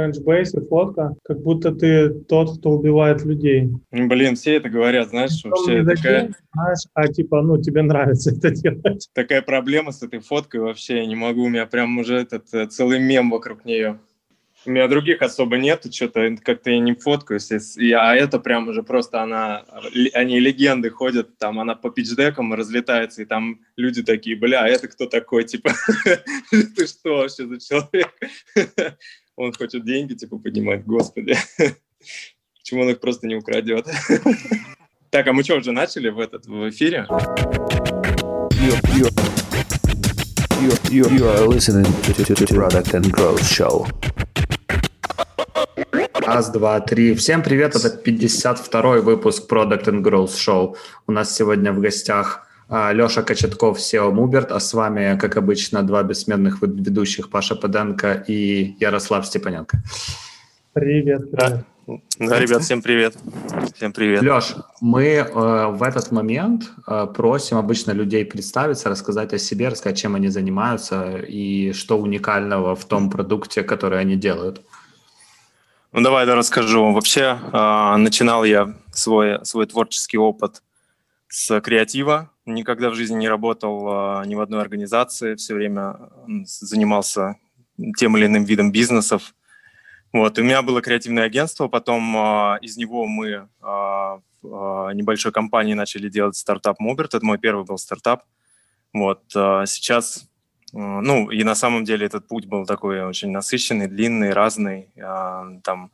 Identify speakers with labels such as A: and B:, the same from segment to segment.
A: Crunchbase фотка, как будто ты тот, кто убивает людей.
B: Блин, все это говорят, знаешь,
A: Причем
B: вообще такая,
A: деньги, знаешь, а типа, ну, тебе нравится это делать.
B: такая проблема с этой фоткой вообще, я не могу, у меня прям уже этот э, целый мем вокруг нее. У меня других особо нету, что-то как-то я не фоткаюсь, и- а это прям уже просто она, они легенды ходят, там она по пичдекам разлетается, и там люди такие, бля, а это кто такой, типа, ты что вообще за человек? Он хочет деньги, типа, поднимать, господи. Почему он их просто не украдет? Так, а мы что, уже начали в этот в эфире?
C: You, are listening to Product and Growth Show.
D: Раз, два, три. Всем привет, это 52-й выпуск Product and Growth Show. У нас сегодня в гостях Леша Кочетков, SEO Муберт, а с вами, как обычно, два бессменных вед- ведущих Паша Паденко и Ярослав Степаненко.
A: Привет, привет.
B: Да, ребят, всем привет. Всем привет.
D: Леш, мы э, в этот момент э, просим обычно людей представиться, рассказать о себе, рассказать, чем они занимаются и что уникального в том продукте, который они делают.
B: Ну, давай я расскажу. Вообще, а, начинал я свой, свой творческий опыт с креатива. Никогда в жизни не работал а, ни в одной организации. Все время занимался тем или иным видом бизнесов. Вот. У меня было креативное агентство. Потом а, из него мы а, в небольшой компании начали делать стартап Муберт. Это мой первый был стартап. Вот. а, Сейчас Э, Ну, и на самом деле этот путь был такой очень насыщенный, длинный, разный. А, Там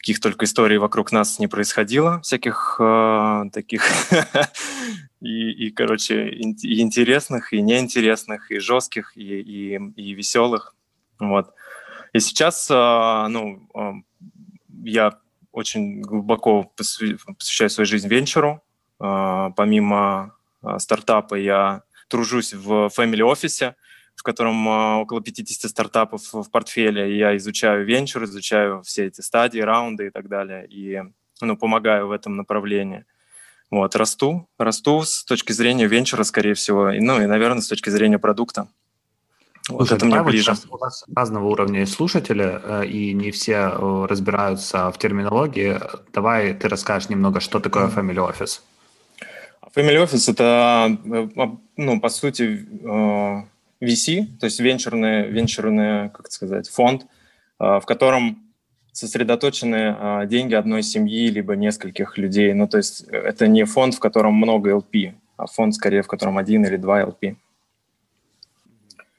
B: каких только историй вокруг нас не происходило, всяких э, таких и, и, короче, и интересных, и неинтересных, и жестких, и, и, и веселых. Вот. И сейчас, э, ну, э, я очень глубоко посвя- посвящаю свою жизнь венчуру. Э, Помимо э, стартапа я тружусь в family офисе, в котором а, около 50 стартапов в портфеле. И я изучаю венчур, изучаю все эти стадии, раунды и так далее. И ну, помогаю в этом направлении. Вот, расту, расту с точки зрения венчура, скорее всего, и, ну и, наверное, с точки зрения продукта. Вот
D: Слушай,
B: это мне
D: давай вот
B: ближе.
D: у нас разного уровня есть слушатели, э, и не все э, разбираются в терминологии. Давай ты расскажешь немного, что такое Family Office.
B: Family Office это, э, ну, по сути, VC, то есть венчурный, венчурный, как это сказать, фонд, э, в котором сосредоточены э, деньги одной семьи либо нескольких людей. Ну, то есть э, это не фонд, в котором много LP, а фонд, скорее, в котором один или два LP.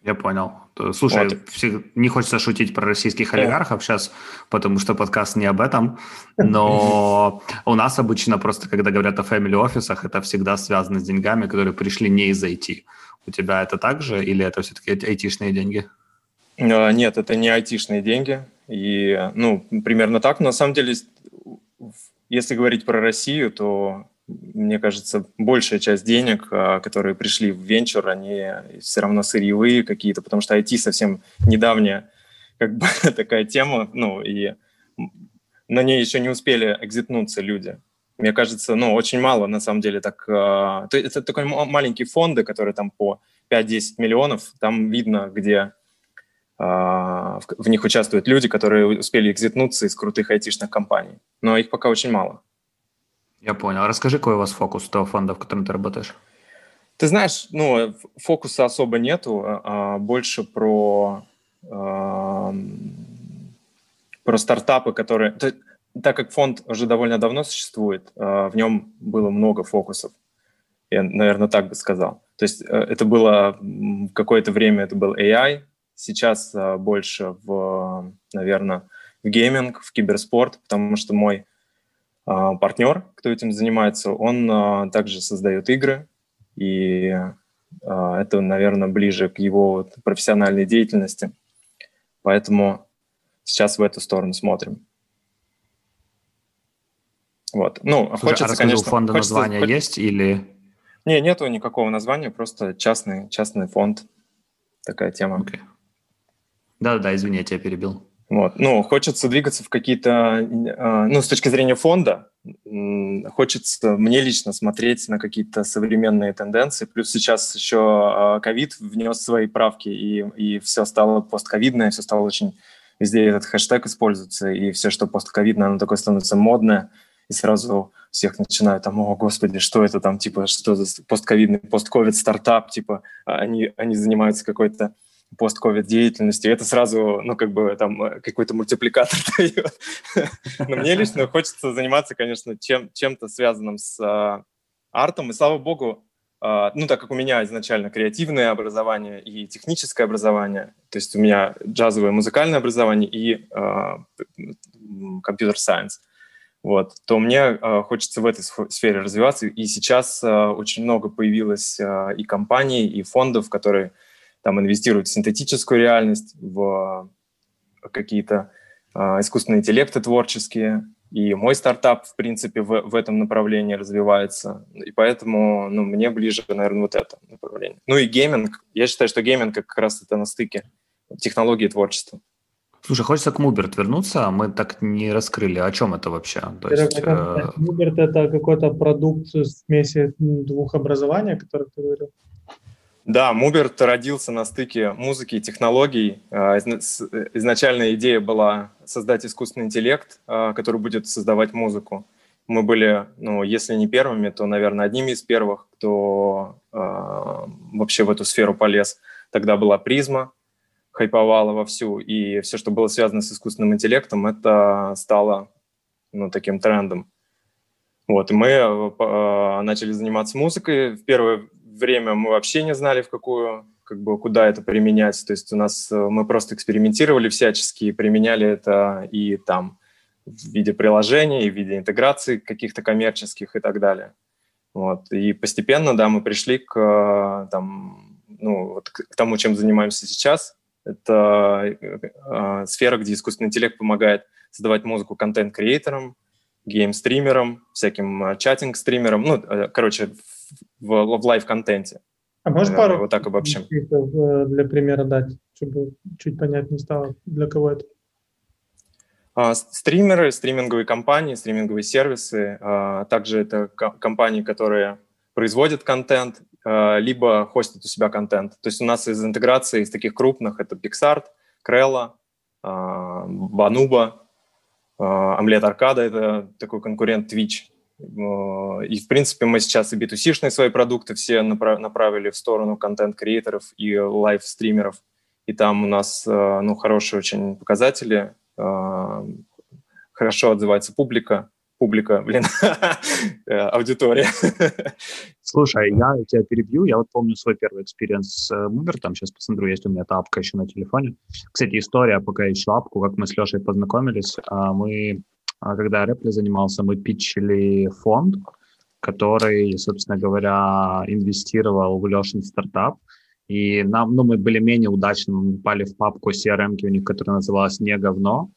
D: Я понял. Слушай,
B: Вот.
D: не хочется шутить про российских олигархов сейчас, потому что подкаст не об этом, но у нас обычно просто, когда говорят о family офисах, это всегда связано с деньгами, которые пришли не из IT. У тебя это так же или это все-таки айтишные деньги?
B: Э, Нет, это не айтишные деньги. И, ну, примерно так. Но на самом деле, если говорить про Россию, то, мне кажется, большая часть денег, а, которые пришли в венчур, они все равно сырьевые какие-то, потому что IT совсем недавняя как бы такая тема, ну, и на ней еще не успели экзитнуться люди. Мне кажется, ну, очень мало, на самом деле, так... а, есть Это такой ма- маленькие фонды, которые там по 5-10 миллионов, там видно, где а, в в них участвуют люди, которые успели экзитнуться из крутых айтишных компаний. Но их пока очень мало.
D: Я понял. Расскажи, какой у вас фокус того фонда, в котором ты работаешь?
B: Ты знаешь, ну, фокуса особо нету, а, а больше про, ам, про стартапы, которые... то- так как фонд уже довольно давно существует, а, в нем было много фокусов. Я, наверное, так бы сказал. То есть э, это было какое-то время это был AI, сейчас а, больше в, наверное, в гейминг, в киберспорт, потому что мой партнер, кто этим занимается, он также создает игры, и это, наверное, ближе к его профессиональной деятельности. Поэтому сейчас в эту сторону смотрим. Вот. Ну,
D: Слушай,
B: хочется,
D: а расскажи,
B: конечно...
D: у фонда
B: хочется-
D: название есть или...
B: Не, нету никакого названия, просто частный, частный фонд. Такая тема.
D: Окей. Да-да-да, извини, я тебя перебил.
B: Вот. Ну, хочется двигаться в какие-то, э, ну, с точки зрения фонда, хочется мне лично смотреть на какие-то современные тенденции. Плюс сейчас еще ковид внес свои правки, и, и все стало постковидное, все стало очень везде этот хэштег используется, и все, что постковидно, оно такое становится модное, и сразу всех начинают там, о, господи, что это там, типа, что за постковидный, постковид стартап, типа, они, они занимаются какой-то постковид деятельностью, это сразу, ну, как бы там э, какой-то мультипликатор дает. Но мне лично хочется заниматься, конечно, чем, чем-то связанным с а, артом, и слава богу, а, ну, так как у меня изначально креативное образование и техническое образование, то есть у меня джазовое музыкальное образование и компьютер-сайенс, вот, то мне э, хочется в этой сфере развиваться. И сейчас э, очень много появилось э, и компаний, и фондов, которые там инвестируют в синтетическую реальность, в какие-то э, искусственные интеллекты творческие. И мой стартап, в принципе, в, в этом направлении развивается. И поэтому ну, мне ближе, наверное, вот это направление. Ну и гейминг. Я считаю, что гейминг как раз это на стыке технологии творчества.
D: Слушай, хочется к Mubert вернуться, а мы так не раскрыли. О чем это вообще?
A: То есть, э... Муберт – это какой-то продукт смеси двух образований, о которых ты говорил?
B: Да, Муберт родился на стыке музыки и технологий. А, изначальная идея была создать искусственный интеллект, который будет создавать музыку. Мы были, ну, если не первыми, то, наверное, одними из первых, кто э, вообще в эту сферу полез. Тогда была призма, хайповала вовсю, и все, что было связано с искусственным интеллектом, это стало ну, таким трендом. Вот, и мы э, начали заниматься музыкой. В первое время мы вообще не знали, в какую, как бы, куда это применять. То есть у нас э, мы просто экспериментировали всячески применяли это и там в виде приложений, в виде интеграции каких-то коммерческих и так далее. Вот. И постепенно, да, мы пришли к, э, там, ну, вот к тому, чем занимаемся сейчас. Это э, сфера, где искусственный интеллект помогает создавать музыку контент-creator ам, гейм-стримерам, всяким э, chatting-стримерам, ну, э, короче, в, в live-контенте.
A: А можешь пару
B: вот так обобщим?
A: Э, для примера дать, чтобы чуть понятнее стало, для кого это?
B: А, стримеры, стриминговые компании, стриминговые сервисы, а также это компании, которые производят контент, либо хостят у себя контент. То есть у нас из интеграции из таких крупных это Picsart, Crello, Banuba, Omlet Arcade – это такой конкурент Twitch. И, в принципе, мы сейчас и B2C -шные свои продукты все направили в сторону контент-creator ов и live-стримеров. И там у нас ну, хорошие очень показатели, хорошо отзывается публика, публика, блин, э, аудитория.
D: Слушай, я тебя перебью. Я вот помню свой первый experience с Uber. Там сейчас посмотрю, есть у меня эта апка еще на телефоне. Кстати, история, пока ищу апку, как мы с Лешей познакомились. А, мы, а, когда Reply занимался, мы питчили фонд, который, собственно говоря, инвестировал в Лешин стартап. И нам, ну, мы были менее удачны, мы попали в папку CRM, у них, которая называлась «Не говно»,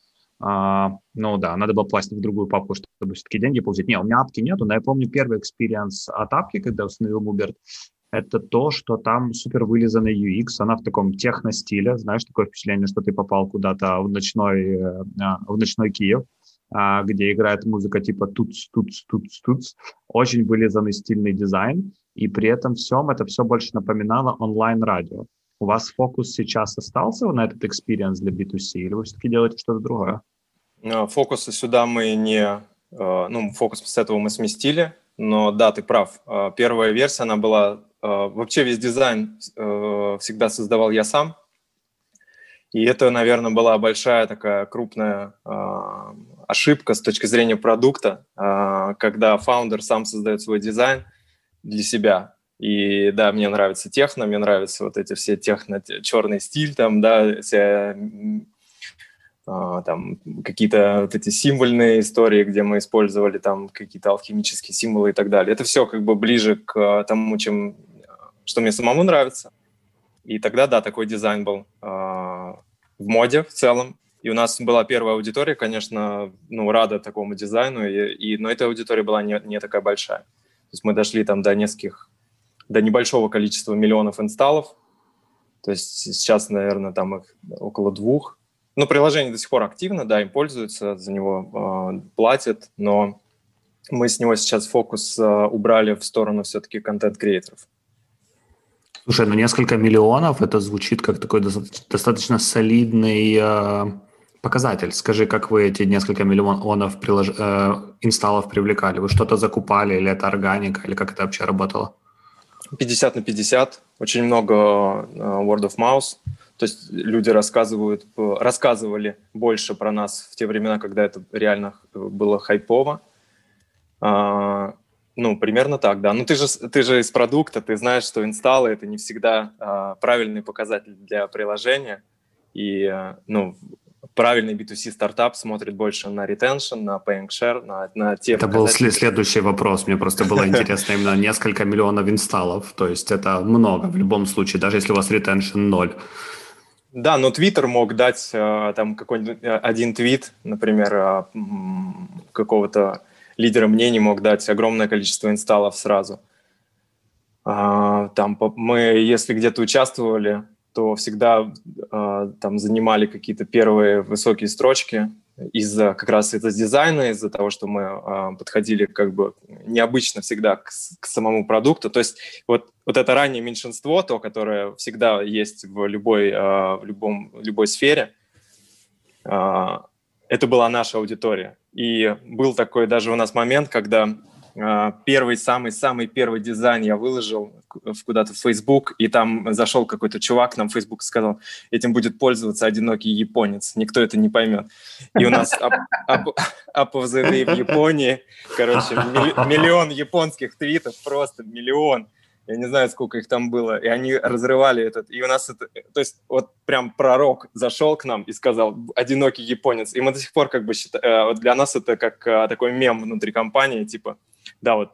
D: а, ну да, надо было пластить в другую папку, чтобы все-таки деньги получить. Не, у меня апки нету, но я помню первый experience от апки, когда установил Mubert, это то, что там супер вылизанный UX, она в таком техно-стиле, знаешь, такое впечатление, что ты попал куда-то в ночной, э, а, в ночной Киев, а, где играет музыка типа туц. Очень вылизанный стильный дизайн, и при этом всем это все больше напоминало онлайн-радио. У вас фокус сейчас остался на этот experience для B2C, или вы все-таки делаете что-то другое?
B: Э, фокусы сюда мы не... Э, ну, фокус с этого мы сместили, но да, ты прав. Э, первая версия, она была... Вообще весь дизайн всегда создавал я сам. И это, наверное, была большая такая крупная ошибка с точки зрения продукта, когда фаундер сам создает свой дизайн для себя. И да, мне нравится техно, мне нравятся вот эти все техно, черный стиль, там, да, все там какие-то вот эти символьные истории, где мы использовали там какие-то алхимические символы и так далее. Это все как бы ближе к тому, чем, что мне самому нравится. И тогда, да, такой дизайн был э, в моде в целом. И у нас была первая аудитория, конечно, ну, рада такому дизайну, и, и, но эта аудитория была не, не такая большая. То есть мы дошли там до нескольких, до небольшого количества миллионов инсталлов. То есть сейчас, наверное, там их около двух. Ну, приложение до сих пор активно, да, им пользуются, за него э, платят, но мы с него сейчас фокус э, убрали в сторону все-таки контент-креаторов.
D: Слушай, ну несколько миллионов, это звучит как такой достаточно солидный э, Показатель. Скажи, как вы эти несколько миллионов прилож... э, инсталлов привлекали? Вы что-то закупали, или это органика, или как это вообще работало?
B: 50 на 50. Очень много э, word of mouth. То есть люди рассказывают, рассказывали больше про нас в те времена, когда это реально было хайпово. А, ну, примерно так, да. Ну, ты же, ты же из продукта, ты знаешь, что инсталлы — это не всегда а, правильный показатель для приложения. И, а, ну, правильный B2C стартап смотрит больше на retention, на paying share, на, на те
D: Это был следующий вопрос. Мне просто было интересно именно несколько миллионов инсталлов. То есть это много в любом случае, даже если у вас retention ноль.
B: Да, но Twitter мог дать а, там какой-нибудь э, один твит, например, а, какого-то лидера мнений мог дать огромное количество инсталлов сразу. А, там мы, если где-то участвовали, то всегда там занимали какие-то первые высокие строчки из-за как раз из-за дизайна, из-за того, что мы э, подходили как бы необычно всегда к, к самому продукту. То есть вот, вот это раннее меньшинство, то, которое всегда есть в любой, э, в любом, любой сфере, э, это была наша аудитория. И был такой даже у нас момент, когда первый, самый-самый первый дизайн я выложил куда-то в Facebook, и там зашел какой-то чувак нам в Facebook и сказал, этим будет пользоваться одинокий японец, никто это не поймет. И у нас оповзаны в Японии, короче, миллион японских твитов, просто миллион. Я не знаю, сколько их там было. И они разрывали этот. И у нас это... То есть вот прям пророк зашел к нам и сказал «одинокий японец». И мы до сих пор как бы считаем... Э, для нас это как э, такой мем внутри компании, типа да, вот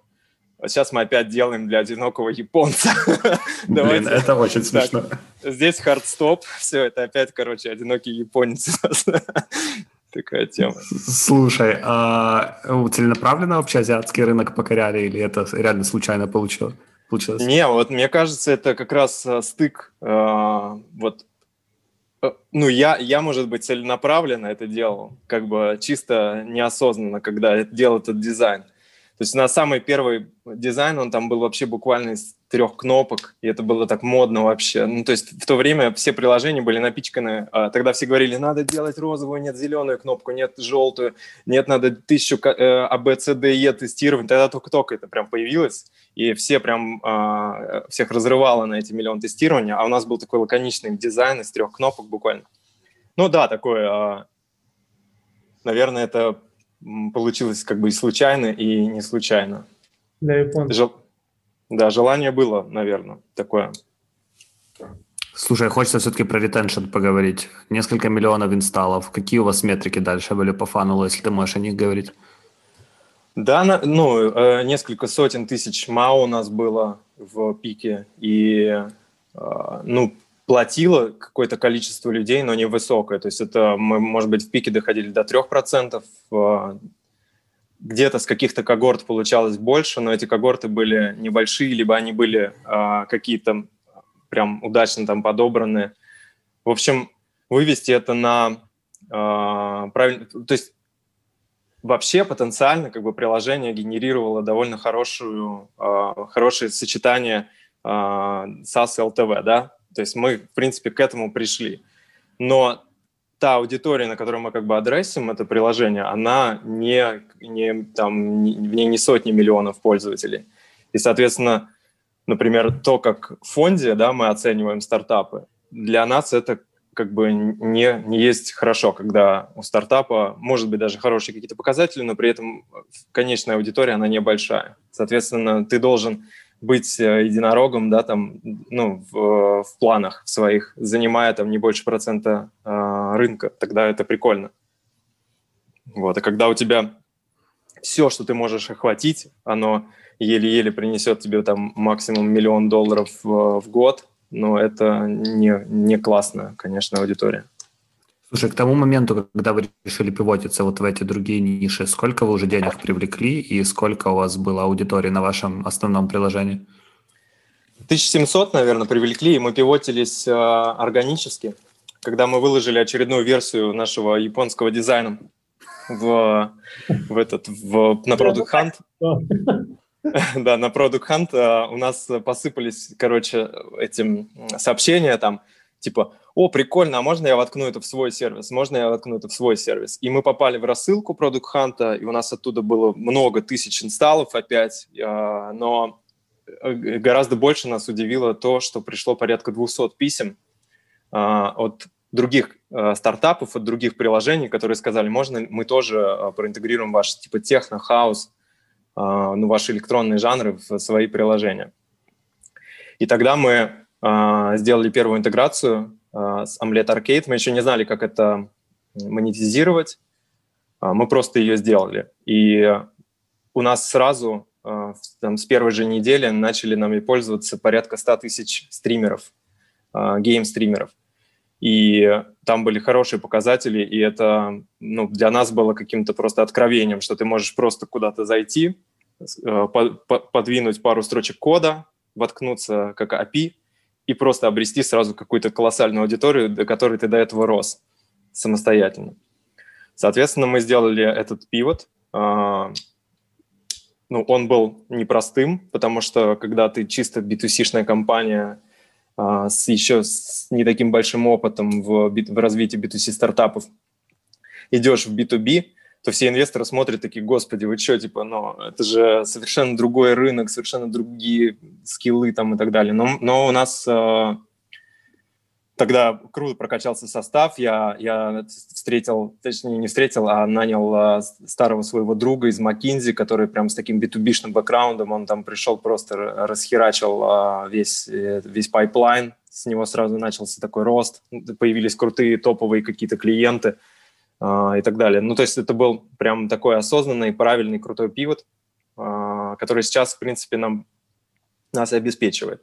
B: сейчас мы опять делаем для одинокого японца.
D: Блин, это очень смешно.
B: Здесь hard stop, все, это опять, короче, одинокий японец. Такая тема.
D: Слушай, а целенаправленно вообще азиатский рынок покоряли или это реально случайно получилось? получилось?
B: Не, вот мне кажется, это как раз э, стык. Э, вот, э, ну, я, я, может быть, целенаправленно это делал, как бы чисто неосознанно, когда делал этот дизайн. То есть на самый первый дизайн он там был вообще буквально из трех кнопок, и это было так модно вообще. Ну, то есть в то время все приложения были напичканы, а, тогда все говорили, надо делать розовую, нет зеленую кнопку, нет желтую, нет, надо тысячу э, А, тестировать. Тогда только-только это прям появилось, и все прям, а, всех разрывало на эти миллион тестирования, а у нас был такой лаконичный дизайн из трех кнопок буквально. Ну да, такое, а, наверное, это получилось как бы и случайно, и не случайно.
A: Для японцев. Жел...
B: Да, желание было, наверное, такое.
D: Слушай, хочется все-таки про ретеншн поговорить. Несколько миллионов инсталлов. Какие у вас метрики дальше были по фанулу, если ты можешь о них говорить?
B: Да, на, ну, э, несколько сотен тысяч МАУ у нас было в пике, и, э, ну, платило какое-то количество людей, но не высокое. То есть это мы, может быть, в пике доходили до 3%, а, где-то с каких-то когорт получалось больше, но эти когорты были небольшие, либо они были а, какие-то прям удачно там подобраны. В общем, вывести это на а, правильно... То есть вообще потенциально как бы приложение генерировало довольно хорошую, а, хорошее сочетание а, SaaS и LTV, да, то есть мы, в принципе, к этому пришли. Но та аудитория, на которую мы как бы адресим это приложение, она не, не, там, в ней не сотни миллионов пользователей. И, соответственно, например, то, как в фонде да, мы оцениваем стартапы, для нас это как бы не, не есть хорошо, когда у стартапа может быть даже хорошие какие-то показатели, но при этом конечная аудитория, она небольшая. Соответственно, ты должен быть э, единорогом, да, там, ну, в, в планах своих, занимая там не больше процента э, рынка, тогда это прикольно. Вот, а когда у тебя все, что ты можешь охватить, оно еле-еле принесет тебе там максимум миллион долларов в, в год, но это не, не классная, конечно, аудитория.
D: Слушай, к тому моменту, когда вы решили пивотиться вот в эти другие ниши, сколько вы уже денег привлекли и сколько у вас было аудитории на вашем основном приложении?
B: 1700, наверное, привлекли, и мы пивотились э, органически, когда мы выложили очередную версию нашего японского дизайна в, в этот, в, на Product Hunt. Да, на Product Hunt э, у нас посыпались, короче, этим сообщения там, типа, о, прикольно, а можно я воткну это в свой сервис? Можно я воткну это в свой сервис? И мы попали в рассылку Product Hunt, и у нас оттуда было много тысяч инсталлов опять, а, но э, гораздо больше нас удивило то, что пришло порядка 200 писем а, от других э, стартапов, от других приложений, которые сказали, можно мы тоже э, проинтегрируем ваш типа техно, хаус, ну, ваши электронные жанры в свои приложения. И тогда мы сделали первую интеграцию а, с Omelette Arcade. Мы еще не знали, как это монетизировать. А, мы просто ее сделали. И у нас сразу а, там, с первой же недели начали нами пользоваться порядка 100 тысяч стримеров, гейм-стримеров. И там были хорошие показатели, и это ну, для нас было каким-то просто откровением, что ты можешь просто куда-то зайти, подвинуть пару строчек кода, воткнуться как API, и просто обрести сразу какую-то колоссальную аудиторию, до которой ты до этого рос самостоятельно. Соответственно, мы сделали этот пивот. А, ну, он был непростым, потому что когда ты чисто B2C-шная компания а, с еще с не таким большим опытом в, в развитии B2C стартапов, идешь в B2B, то все инвесторы смотрят такие, господи, вы что, типа, ну, это же совершенно другой рынок, совершенно другие скиллы там и так далее. Но, но у нас э, тогда круто прокачался состав, я, я встретил, точнее не встретил, а нанял э, старого своего друга из McKinsey, который прям с таким B2B -шным бэкграундом, он там пришел просто расхерачил э, весь, э, весь pipeline, с него сразу начался такой рост, появились крутые топовые какие-то клиенты – и так далее. Ну, то есть это был прям такой осознанный, правильный, крутой пивот, а, который сейчас, в принципе, нам, нас обеспечивает.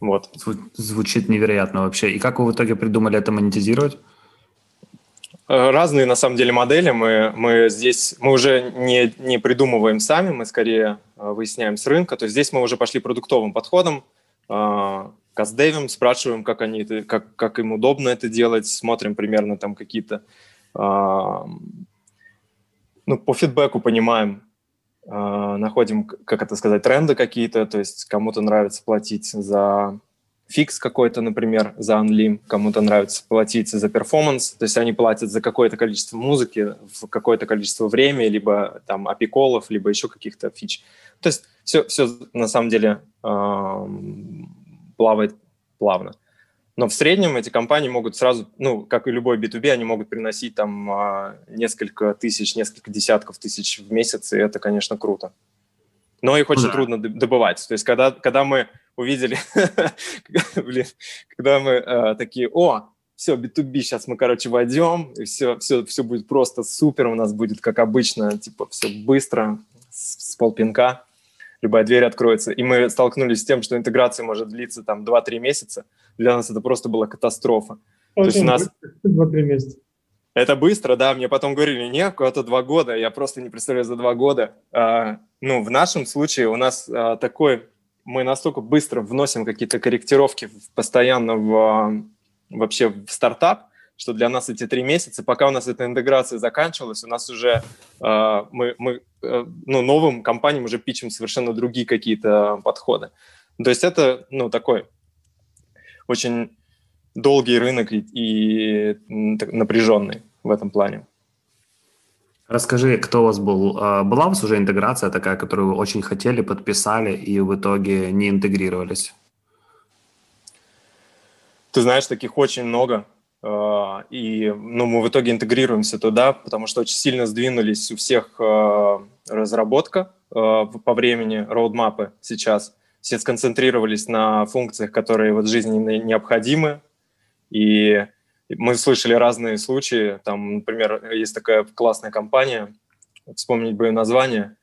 D: Вот. Звучит невероятно вообще. И как вы в итоге придумали это монетизировать?
B: Э, разные, на самом деле, модели. Мы, мы здесь, мы уже не, не придумываем сами, мы скорее э, выясняем с рынка. То есть здесь мы уже пошли продуктовым подходом. Custdev им, спрашиваем, как, они это, как, как им удобно это делать, смотрим примерно там какие-то, э, ну, по фидбэку понимаем, э, находим, как это сказать, тренды какие-то, то есть кому-то нравится платить за fix какой-то, например, за unlim, кому-то нравится платить за performance, то есть они платят за какое-то количество музыки в какое-то количество времени, либо там API call ов, либо еще каких-то фич. То есть все, все на самом деле э, плавает плавно. Но в среднем эти компании могут сразу, ну, как и любой B2B, они могут приносить там а, несколько тысяч, несколько десятков тысяч в месяц, и это, конечно, круто. Но их очень да. трудно добывать. То есть, когда, когда мы увидели, блин, когда мы э, такие, о, все, B2B, сейчас мы, короче, войдем, и все, все, все будет просто супер, у нас будет, как обычно, типа, все быстро, с, с полпинка любая дверь откроется. И мы столкнулись с тем, что интеграция может длиться там 2-3 месяца. Для нас это просто была катастрофа.
A: Очень То есть у нас... 2-3 месяца.
B: Это быстро, да. Мне потом говорили, нет, куда-то два года. Я просто не представляю за два года. А, ну, в нашем случае у нас а, такой... Мы настолько быстро вносим какие-то корректировки постоянно в, а, вообще в стартап, что для нас эти три месяца, пока у нас эта интеграция заканчивалась, у нас уже э, мы, мы э, ну, новым компаниям уже пичем совершенно другие какие-то подходы. То есть это ну, такой очень долгий рынок и, и напряженный в этом плане.
D: Расскажи, кто у вас был? А, была у вас уже интеграция такая, которую вы очень хотели, подписали и в итоге не интегрировались?
B: Ты знаешь, таких очень много. А, и ну, мы в итоге интегрируемся туда, потому что очень сильно сдвинулись у всех а, разработка а, по времени, роудмапы сейчас. Все сконцентрировались на функциях, которые вот жизненно необходимы. И мы слышали разные случаи. Там, например, есть такая классная компания, вспомнить бы ее название,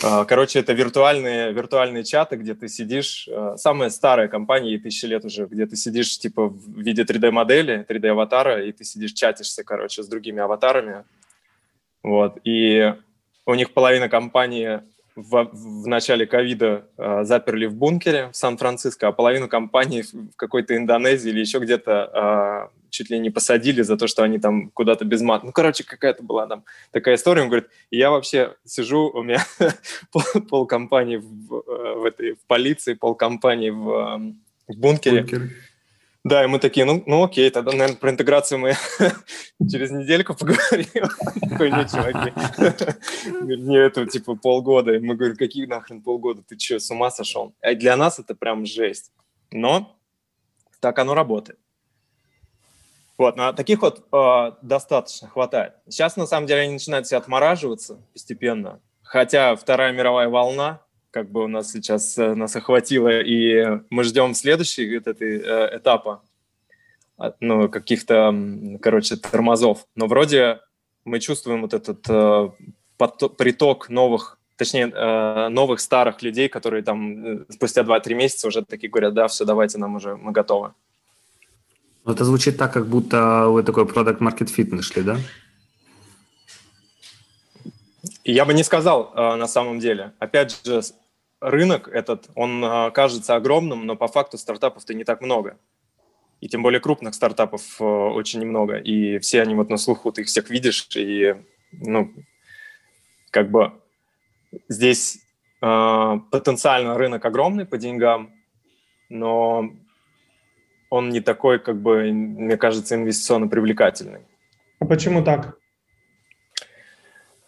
B: короче, это виртуальные, виртуальные чаты, где ты сидишь, а, самая старая компания, тысячи лет уже, где ты сидишь типа в виде 3D-модели, 3D-аватара, и ты сидишь, чатишься, короче, с другими аватарами. Вот. И у них половина компании в, в начале ковида э, заперли в бункере в Сан-Франциско, а половину компании в какой-то Индонезии или еще где-то чуть ли не посадили за то, что они там куда-то без мат. Ну, короче, какая-то была там такая история. Он говорит, я вообще сижу, у меня пол, пол компании в, в, этой, в полиции, пол компании в, в бункере. Бункер. Да, и мы такие, ну, ну окей, тогда, наверное, про интеграцию мы через недельку поговорим. Такой, нет, чуваки. Не, это типа полгода. И мы говорим, какие нахрен полгода? Ты что, с ума сошел? А для нас это прям жесть. Но так оно работает. Вот, но таких вот э, достаточно хватает. Сейчас, на самом деле, они начинают все отмораживаться постепенно. Хотя Вторая мировая волна, как бы у нас сейчас э, нас охватила, и мы ждем следующий вот этой, э, этапа, ну, каких-то, короче, тормозов. Но вроде мы чувствуем вот этот э, поток, приток новых, точнее, э, новых старых людей, которые там э, спустя 2-3 месяца уже такие говорят, да, все, давайте, нам уже, мы готовы.
D: Это звучит так, как будто вы такой продукт market fit нашли, да?
B: Я бы не сказал э, на самом деле. Опять же, рынок этот, он э, кажется огромным, но по факту стартапов-то не так много. И тем более крупных стартапов э, очень немного. И все они вот на слуху, ты их всех видишь, и, ну, как бы здесь потенциально рынок огромный по деньгам, но он не такой, как бы, мне кажется, инвестиционно привлекательный.
A: А почему так?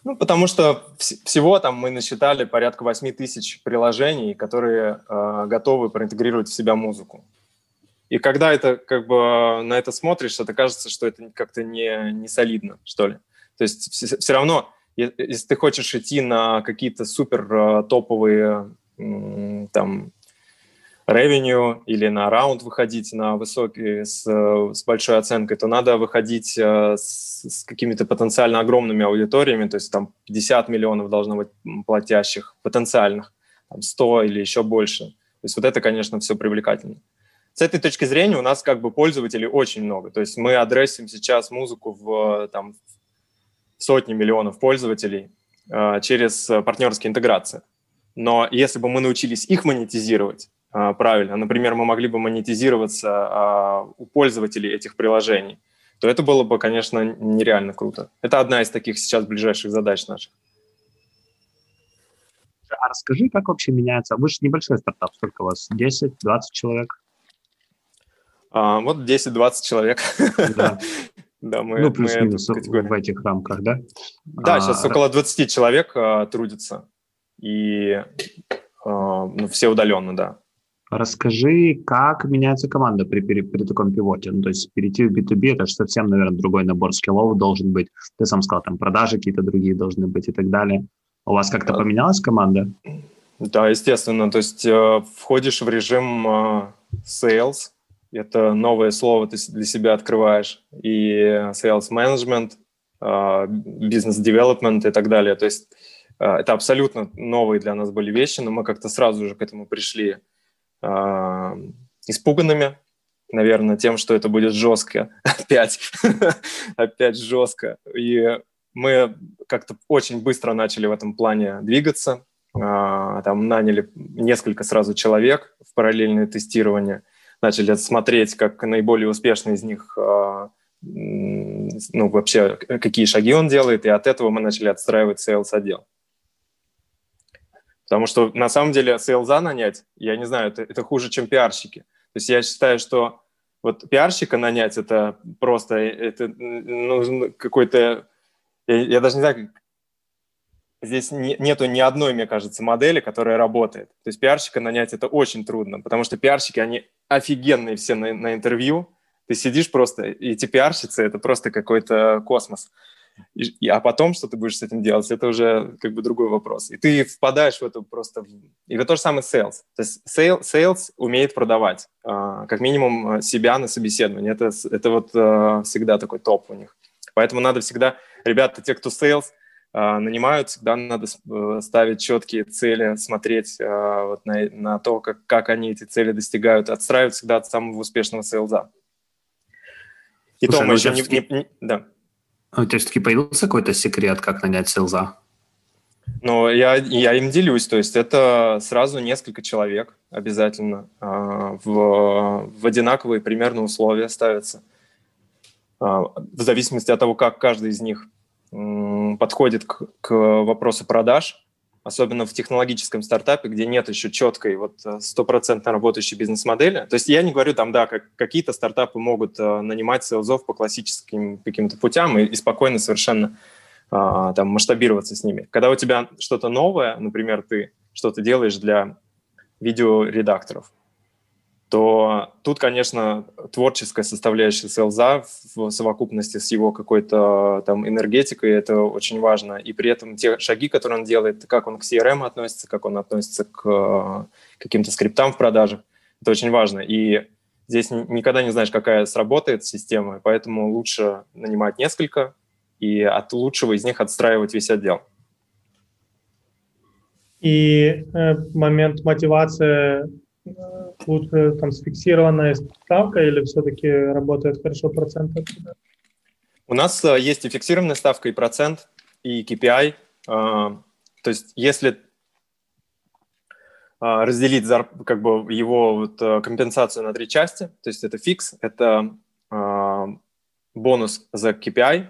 B: Ну, потому что вс- всего там мы насчитали порядка 8 тысяч приложений, которые э, готовы проинтегрировать в себя музыку. И когда это как бы на это смотришь, это кажется, что это как-то не, не солидно, что ли. То есть все, все равно, если ты хочешь идти на какие-то супер э, топовые там ревеню или на раунд выходить на высокий с, с большой оценкой, то надо выходить э, с, с какими-то потенциально огромными аудиториями, то есть там 50 миллионов должно быть платящих, потенциальных, там 100 или еще больше. То есть вот это, конечно, все привлекательно. С этой точки зрения у нас как бы пользователей очень много. То есть мы адресим сейчас музыку в там, сотни миллионов пользователей э, через партнерские интеграции. Но если бы мы научились их монетизировать, правильно. Например, мы могли бы монетизироваться а, у пользователей этих приложений, то это было бы, конечно, нереально круто. Это одна из таких сейчас ближайших задач наших.
D: А расскажи, как вообще меняется... Вы же небольшой стартап, сколько у вас? 10-20 человек?
B: А, вот 10-20 человек. Да.
D: Да, мы, ну, плюс-минус в этих рамках, да?
B: Да, а, сейчас около 20 человек а, трудится, и а, ну, все удаленно, да.
D: Расскажи, как меняется команда при, при, при таком пивоте? Ну, то есть перейти в B2B, это же совсем, наверное, другой набор скиллов должен быть. Ты сам сказал, там продажи какие-то другие должны быть и так далее. У вас как-то да. поменялась команда?
B: Да, естественно. То есть э, входишь в режим э, sales, это новое слово ты для себя открываешь, и sales management, э, business development и так далее. То есть э, это абсолютно новые для нас были вещи, но мы как-то сразу же к этому пришли испуганными, наверное, тем, что это будет жестко, опять, опять жестко. И мы как-то очень быстро начали в этом плане двигаться, э, там наняли несколько сразу человек в параллельное тестирование, начали смотреть, как наиболее успешный из них э, ну, вообще, какие шаги он делает, и от этого мы начали отстраивать sales отдел. Потому что на самом деле сейлза нанять, я не знаю, это, это хуже, чем пиарщики. То есть я считаю, что вот пиарщика нанять это просто это ну, какой-то... Я, я даже не знаю, здесь не, нету ни одной, мне кажется, модели, которая работает. То есть пиарщика нанять это очень трудно, потому что пиарщики, они офигенные все на, на интервью. Ты сидишь просто, и эти пиарщицы — это просто какой-то космос. И, а потом, что ты будешь с этим делать, это уже как бы другой вопрос. И ты впадаешь в это просто... И это то же самое sales. То есть sales, sales умеет продавать, э, как минимум себя на собеседовании. Это, это вот э, всегда такой топ у них. Поэтому надо всегда... Ребята, те, кто sales, э, нанимают, всегда надо ставить четкие цели, смотреть э, вот на, на то, как, как они эти цели достигают, отстраивать всегда от самого успешного сейлза. И Слушай, то мы ну, еще не, не, не... Да.
D: А тебя все-таки появился какой-то секрет, как нанять селза?
B: Ну, я, я им делюсь. То есть это сразу несколько человек обязательно э, в, в одинаковые примерно условия ставятся. Э, в зависимости от того, как каждый из них подходит к, к вопросу продаж. Особенно в технологическом стартапе, где нет еще четкой, вот э, стопроцентно работающей бизнес-модели. То есть я не говорю там, да, как какие-то стартапы могут э, нанимать селзов по классическим каким-то путям и, и спокойно совершенно э, там масштабироваться с ними. Когда у тебя что-то новое, например, ты что-то делаешь для видеоредакторов, то тут, конечно, творческая составляющая селза в совокупности с его какой-то там энергетикой, это очень важно. И при этом те шаги, которые он делает, как он к CRM относится, как он относится к э, каким-то скриптам в продажах, это очень важно. И здесь никогда не знаешь, какая сработает система, поэтому лучше нанимать несколько и от лучшего из них отстраивать весь отдел.
A: И э, момент мотивации лучше там с фиксированной ставкой или все-таки работает хорошо процент?
B: У нас э, есть и фиксированная ставка, и процент, и KPI. Э, то есть если э, разделить как бы его вот компенсацию на три части, то есть это фикс, это бонус за KPI,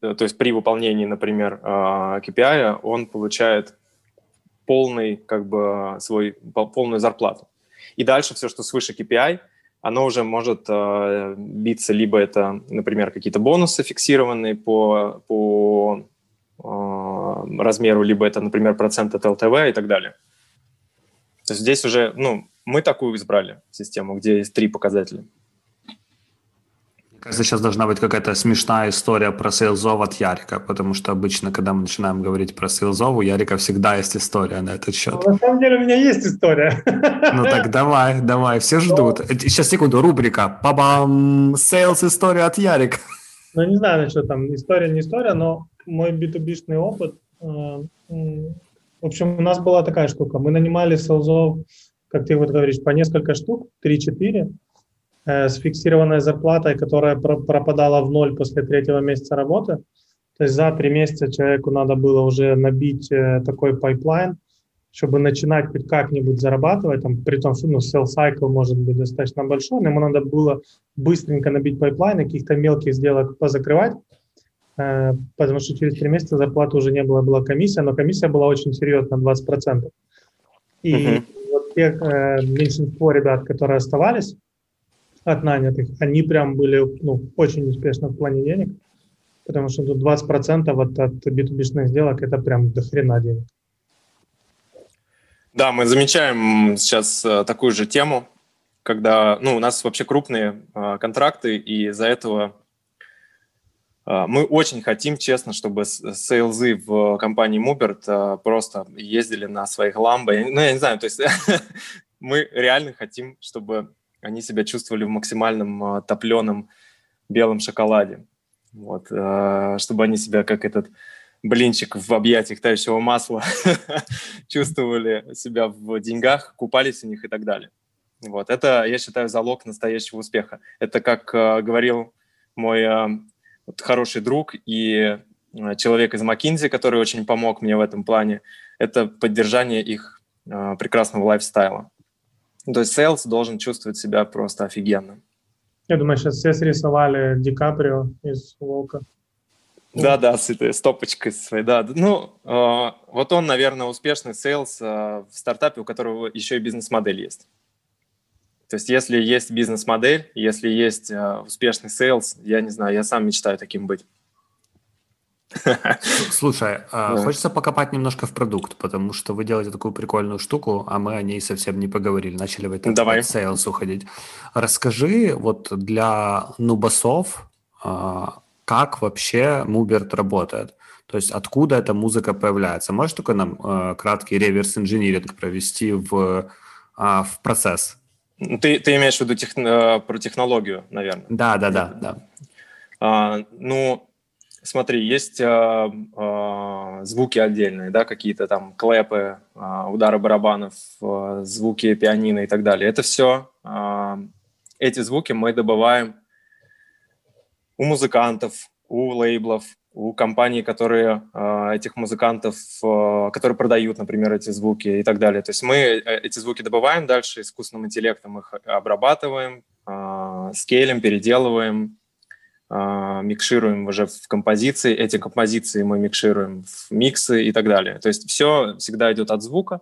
B: то есть при выполнении, например, KPI он получает полный, как бы, свой, полную зарплату. И дальше все, что свыше KPI, оно уже может э, биться, либо это, например, какие-то бонусы фиксированные по, по э, размеру, либо это, например, процент от ЛТВ и так далее. То есть здесь уже, ну, мы такую избрали систему, где есть три показателя.
D: Кажется, сейчас должна быть какая-то смешная история про сейлзов от Ярика, потому что обычно, когда мы начинаем говорить про сейлзов, у Ярика всегда есть история на этот счет.
A: Ну, на самом деле у меня есть история.
D: Ну так давай, давай, все ждут. Сейчас, секунду, рубрика. Пабам, sales история от Ярика.
A: Ну не знаю, что там, история не история, но мой B2B-шный опыт, э, в общем, у нас была такая штука. Мы нанимали сейлзов, как ты вот говоришь, по несколько штук, 3-4, Э, с фиксированной зарплатой, которая пропадала в ноль после третьего месяца работы. То есть за три месяца человеку надо было уже набить э, такой pipeline, чтобы начинать хоть как-нибудь зарабатывать, там, при том, что ну, sales cycle может быть достаточно большой, но ему надо было быстренько набить pipeline, каких-то мелких сделок позакрывать, э, потому что через три месяца зарплаты уже не было, была комиссия, но комиссия была очень серьезная, 20%. И uh-huh. вот те э, меньшинство ребят, которые оставались, от нанятых, они прям были ну, очень успешны в плане денег, потому что тут 20% от, от B2B сделок это прям до хрена денег.
B: Да, мы замечаем сейчас э, такую же тему, когда ну, у нас вообще крупные э, контракты, и из-за этого э, мы очень хотим, честно, чтобы сейлзы в компании Муберт э, просто ездили на своих ламбо. Ну, я не знаю, то есть мы реально хотим, чтобы они себя чувствовали в максимальном э, топленом белом шоколаде. Вот, э, чтобы они себя как этот блинчик в объятиях тающего масла чувствовали себя в деньгах, купались в них и так далее. Вот, это, я считаю, залог настоящего успеха. Это, как э, говорил мой э, хороший друг и человек из McKinsey, который очень помог мне в этом плане, это поддержание их прекрасного лайфстайла. То есть sales должен чувствовать себя просто офигенно.
A: Я думаю, сейчас все срисовали Ди Каприо из «Волка».
B: Да, да, с этой стопочкой своей, да. Ну, э, вот он, наверное, успешный sales э, в стартапе, у которого еще и бизнес-модель есть. То есть если есть бизнес-модель, если есть э, успешный sales, я не знаю, я сам мечтаю таким быть.
D: Слушай, а хочется покопать немножко в продукт, потому что вы делаете такую прикольную штуку, а мы о ней совсем не поговорили. Начали в этот
B: Давай.
D: sales уходить. Расскажи вот для нубасов, а, как вообще Mubert работает? То есть откуда эта музыка появляется? Можешь только нам а, краткий reverse engineering провести в, в процесс?
B: Ты, ты имеешь в виду тех, э, про технологию, наверное?
D: Да, да, да. да.
B: А, ну, Смотри, есть э, э, звуки отдельные, да, какие-то там клэпы, э, удары барабанов, э, звуки пианино и так далее. Это все, э, эти звуки мы добываем у музыкантов, у лейблов, у компаний, которые э, этих музыкантов, э, которые продают, например, эти звуки и так далее. То есть мы э, эти звуки добываем, дальше искусственным интеллектом их обрабатываем, э, скейлим, переделываем, микшируем уже в композиции, эти композиции мы микшируем в миксы и так далее. То есть все всегда идет от звука,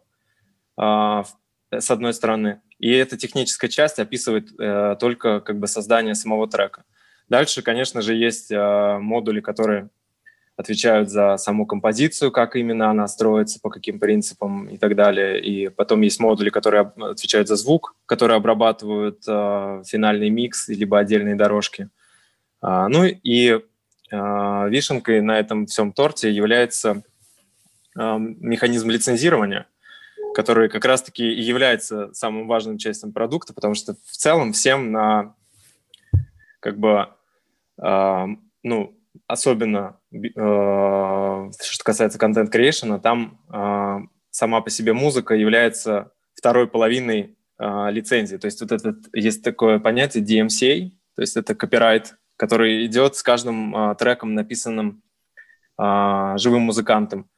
B: э, с одной стороны, и эта техническая часть описывает э, только как бы создание самого трека. Дальше, конечно же, есть э, модули, которые отвечают за саму композицию, как именно она строится, по каким принципам и так далее. И потом есть модули, которые отвечают за звук, которые обрабатывают финальный микс либо отдельные дорожки. А, ну и а, вишенкой на этом всем торте является а, механизм лицензирования, который как раз-таки является самым важным частью продукта, потому что в целом всем на как бы ну особенно что касается контент creation, там сама по себе музыка является второй половиной лицензии. То есть вот этот есть такое понятие DMCA, то есть это копирайт который идет с каждым а, треком, написанным а, живым музыкантом.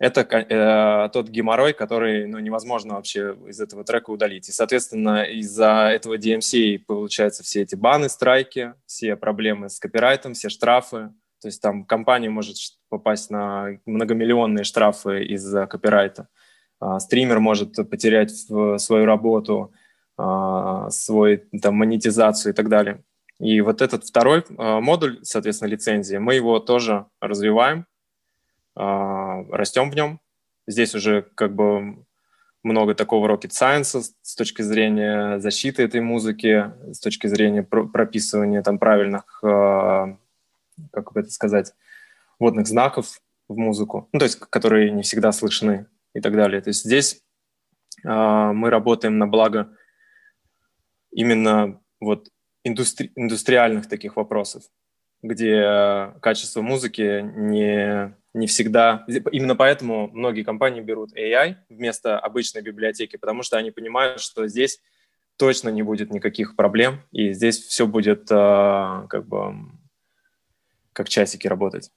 B: Это э, тот геморрой, который ну, невозможно вообще из этого трека удалить. И, соответственно, из-за этого DMCA получаются все эти баны, страйки, все проблемы с копирайтом, все штрафы. То есть там компания может попасть на многомиллионные штрафы из-за копирайта. А, стример может потерять свою работу, а, свой там монетизацию и так далее. И вот этот второй э, модуль, соответственно, лицензии, мы его тоже развиваем, э, растем в нем. Здесь уже как бы много такого rocket science с точки зрения защиты этой музыки, с точки зрения прописывания там правильных, э, как бы это сказать, водных знаков в музыку, ну, то есть которые не всегда слышны и так далее. То есть здесь мы работаем на благо именно вот индустри- индустриальных таких вопросов, где качество музыки не, не всегда... Именно поэтому многие компании берут AI вместо обычной библиотеки, потому что они понимают, что здесь точно не будет никаких проблем, и здесь все будет э, как бы как часики работать.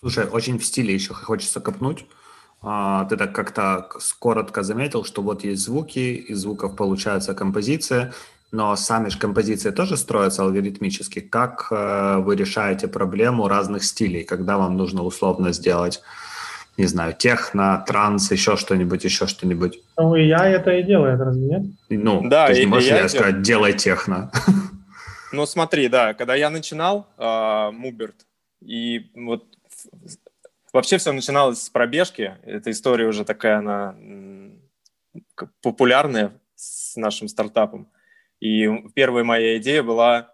D: Слушай, очень в стиле еще хочется копнуть. А, ты так как-то коротко заметил, что вот есть звуки, из звуков получается композиция, но сами же композиции тоже строятся алгоритмически. Как э, вы решаете проблему разных стилей, когда вам нужно условно сделать, не знаю, техно, транс, еще что-нибудь, еще что-нибудь?
A: Ну, и я это и делаю, разве нет?
D: Ну, да, ты и, не можешь и я сказать, делай техно.
B: Ну, смотри, да, когда я начинал э, Муберт, и вот вообще все начиналось с пробежки. Эта история уже такая, она популярная с нашим стартапом. И первая моя идея была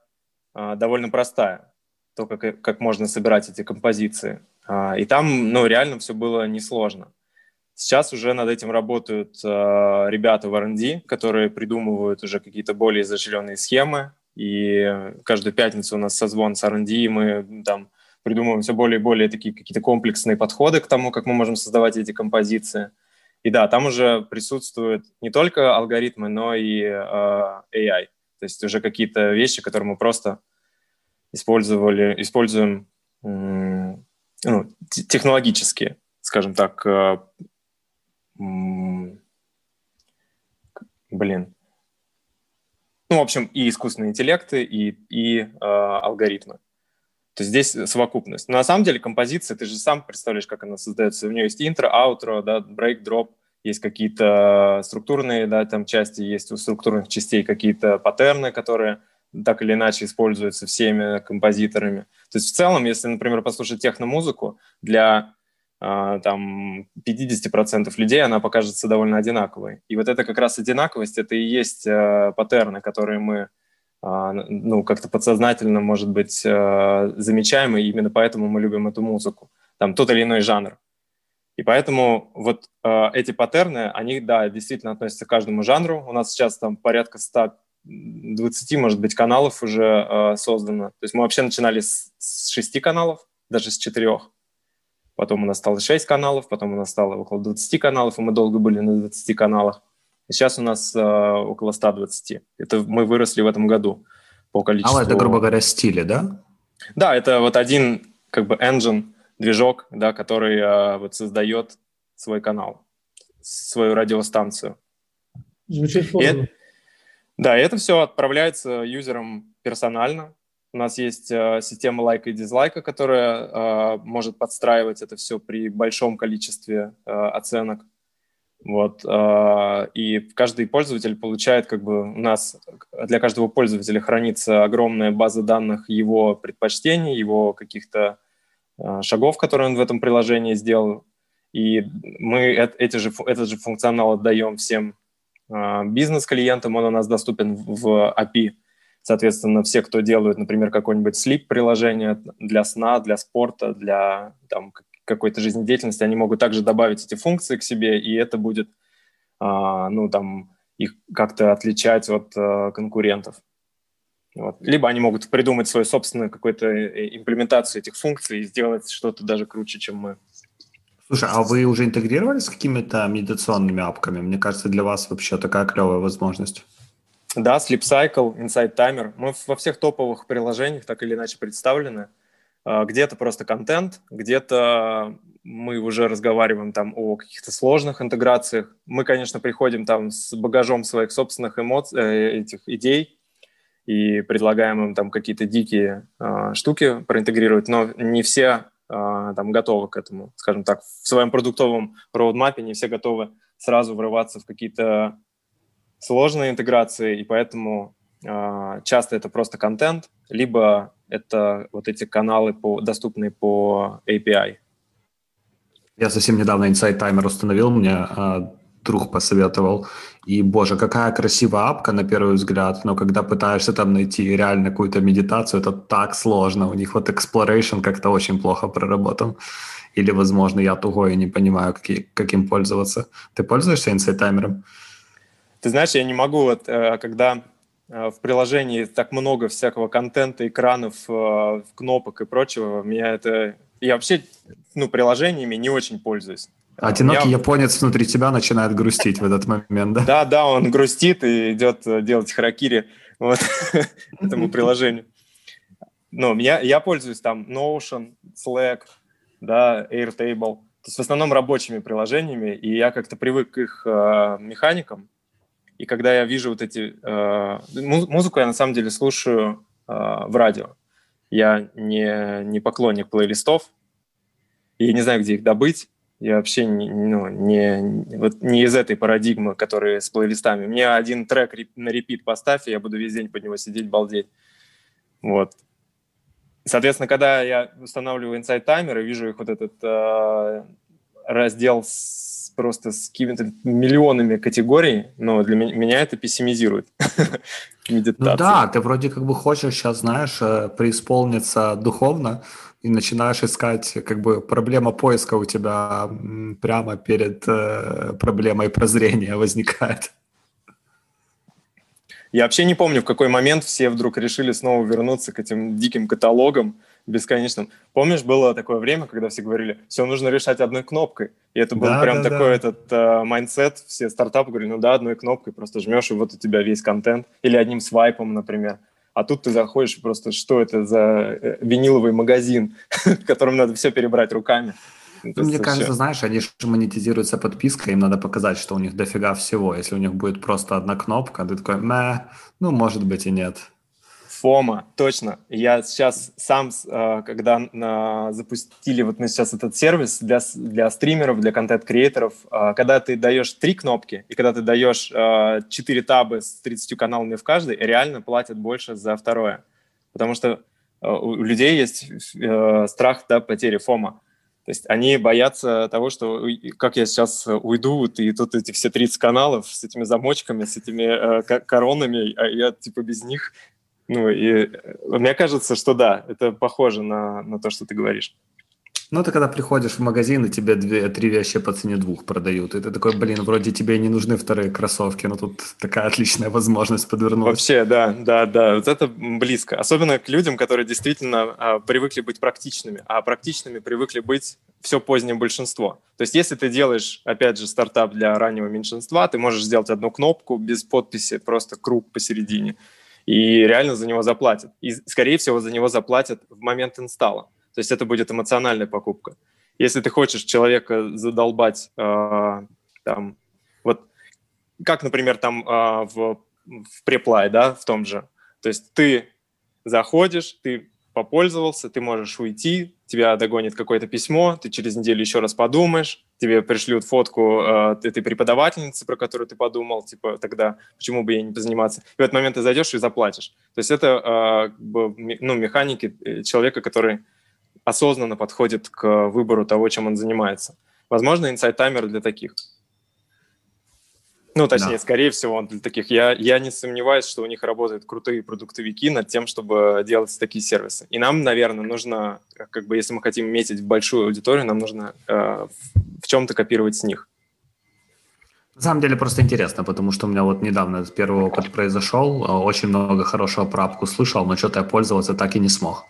B: а, довольно простая, то, как, как можно собирать эти композиции. А, и там, ну, реально все было несложно. Сейчас уже над этим работают а, ребята в R&D, которые придумывают уже какие-то более изощренные схемы, и каждую пятницу у нас созвон с R&D, и мы там придумываем все более и более такие какие-то комплексные подходы к тому, как мы можем создавать эти композиции – и да, там уже присутствуют не только алгоритмы, но и э, AI. То есть уже какие-то вещи, которые мы просто использовали, используем ну, технологические, скажем так, э, блин. Ну, в общем, и искусственные интеллекты, и, и э, алгоритмы. То здесь совокупность. Но на самом деле композиция, ты же сам представляешь, как она создается. У нее есть интро, аутро, да, брейк, дроп, есть какие-то структурные да, там части, есть у структурных частей какие-то паттерны, которые так или иначе используются всеми композиторами. То есть в целом, если, например, послушать техномузыку, для а, там 50% людей она покажется довольно одинаковой. И вот это как раз одинаковость, это и есть э, паттерны, которые мы ну, как-то подсознательно, может быть, э, замечаем, и именно поэтому мы любим эту музыку. Там тот или иной жанр. И поэтому вот э, эти паттерны, они, да, действительно относятся к каждому жанру. У нас сейчас там порядка 120, может быть, каналов уже э, создано. То есть мы вообще начинали с, с 6 каналов, даже с 4. Потом у нас стало 6 каналов, потом у нас стало около 20 каналов, и мы долго были на 20 каналах. Сейчас у нас э, около 120. Это мы выросли в этом году по количеству...
D: А это, грубо говоря, стили, да?
B: Да, это вот один как бы engine, движок, да, который э, вот создает свой канал, свою радиостанцию.
A: Звучит сложно.
B: И, да, и это все отправляется юзерам персонально. У нас есть э, система лайка и дизлайка, которая э, может подстраивать это все при большом количестве э, оценок. Вот, э, и каждый пользователь получает, как бы у нас для каждого пользователя хранится огромная база данных его предпочтений, его каких-то э, шагов, которые он в этом приложении сделал. И мы эти же, этот же функционал отдаем всем э, бизнес-клиентам, он у нас доступен в API. Соответственно, все, кто делают, например, какое-нибудь слип-приложение для сна, для спорта, для там, какой-то жизнедеятельности, они могут также добавить эти функции к себе, и это будет, а, ну, там, их как-то отличать от а, конкурентов. Вот. Либо они могут придумать свою собственную какую-то э, имплементацию этих функций и сделать что-то даже круче, чем мы.
D: Слушай, а вы уже интегрировались с какими-то медитационными апками? Мне кажется, для вас вообще такая клевая возможность.
B: Да, Sleep Cycle, Insight Timer. Мы во всех топовых приложениях так или иначе представлены. А, где-то просто контент, где-то мы уже разговариваем там о каких-то сложных интеграциях. Мы, конечно, приходим там с багажом своих собственных эмоций, э, этих идей и предлагаем им там какие-то дикие э, штуки проинтегрировать, но не все э, там готовы к этому, скажем так, в своем продуктовом роудмапе не все готовы сразу врываться в какие-то сложные интеграции, и поэтому э, часто это просто контент, либо это вот эти каналы, по, доступные по API.
D: Я совсем недавно Insight Timer установил, мне э, друг посоветовал. И, боже, какая красивая апка на первый взгляд, но когда пытаешься там найти реально какую-то медитацию, это так сложно. У них вот exploration как-то очень плохо проработан. Или, возможно, я тугой и не понимаю, какие, каким пользоваться. Ты пользуешься Insight Timer?
B: Ты знаешь, я не могу, вот, э, когда в приложении так много всякого контента, экранов, э, кнопок и прочего, меня это... Я вообще, ну, приложениями не очень пользуюсь.
D: А одинокий я... японец внутри тебя начинает грустить в этот момент, да?
B: Да, да, он грустит и идет делать харакири вот, этому приложению. Но я, я пользуюсь там Notion, Slack, да, Airtable. То есть в основном рабочими приложениями, и я как-то привык к их э, механикам, и когда я вижу вот эти... Э, музыку я на самом деле слушаю э, в радио. Я не, не поклонник плейлистов. И не знаю, где их добыть. Я вообще не, ну, не, вот не из этой парадигмы, которые с плейлистами. Мне один трек на репит поставь, и я буду весь день под него сидеть, балдеть. Вот. Соответственно, когда я устанавливаю Timer и вижу их вот этот э, раздел с просто с какими-то миллионами категорий, но для меня, это пессимизирует.
D: Ну да, ты вроде как бы хочешь сейчас, знаешь, э, преисполниться духовно и начинаешь искать, как бы проблема поиска у тебя прямо перед э, проблемой прозрения возникает.
B: Я вообще не помню, в какой момент все вдруг решили снова вернуться к этим диким каталогам, бесконечным. Помнишь, было такое время, когда все говорили, все нужно решать одной кнопкой. И это был да, прям да, такой да. этот mindset, э, все стартапы говорили, ну да, одной кнопкой просто жмешь, и вот у тебя весь контент. Или одним свайпом, например. А тут ты заходишь, просто что это за э, виниловый магазин, в котором надо все перебрать руками.
D: Ну, мне кажется, все. знаешь, они же монетизируются подпиской, им надо показать, что у них дофига всего. Если у них будет просто одна кнопка, ты такой, Мэ, ну, может быть и нет.
B: Фома, точно. Я сейчас сам, э, когда запустили вот мы сейчас этот сервис для, для стримеров, для контент-креаторов, э, когда ты даешь три кнопки, и когда ты даешь э, четыре табы с 30 каналами в каждой, реально платят больше за второе. Потому что у людей есть страх да, потери фома. То есть они боятся того, что как я сейчас уйду, и тут эти все 30 каналов с этими замочками, с этими э, коронами, а я типа без них ну, и э, мне кажется, что да, это похоже на, на то, что ты говоришь.
D: Ну, ты когда приходишь в магазин, и тебе две, три вещи по цене двух продают, и ты такой, блин, вроде тебе не нужны вторые кроссовки, но тут такая отличная возможность подвернулась.
B: Вообще, да, да, да, вот это близко. Особенно к людям, которые действительно а, привыкли быть практичными, а практичными привыкли быть все позднее большинство. То есть если ты делаешь, опять же, стартап для раннего меньшинства, ты можешь сделать одну кнопку без подписи, просто круг посередине, и реально за него заплатят. И, скорее всего, за него заплатят в момент инсталла. То есть это будет эмоциональная покупка. Если ты хочешь человека задолбать э, там, вот как, например, там э, в, в преплай, да, в том же, то есть ты заходишь, ты попользовался, ты можешь уйти, тебя догонит какое-то письмо, ты через неделю еще раз подумаешь, тебе пришлют фотку э, этой преподавательницы, про которую ты подумал, типа, тогда почему бы ей не позаниматься. И в этот момент ты зайдешь и заплатишь. То есть это э, ну, механики э, человека, который осознанно подходит к выбору того, чем он занимается. Возможно, инсайт-таймер для таких. Ну, точнее, да. скорее всего, он для таких. Я, я не сомневаюсь, что у них работают крутые продуктовики над тем, чтобы делать такие сервисы. И нам, наверное, нужно, как бы, если мы хотим метить в большую аудиторию, нам нужно э, в чем-то копировать с них.
D: На самом деле просто интересно, потому что у меня вот недавно первый опыт произошел, очень много хорошего про апку слышал, но что-то я пользоваться так и не смог.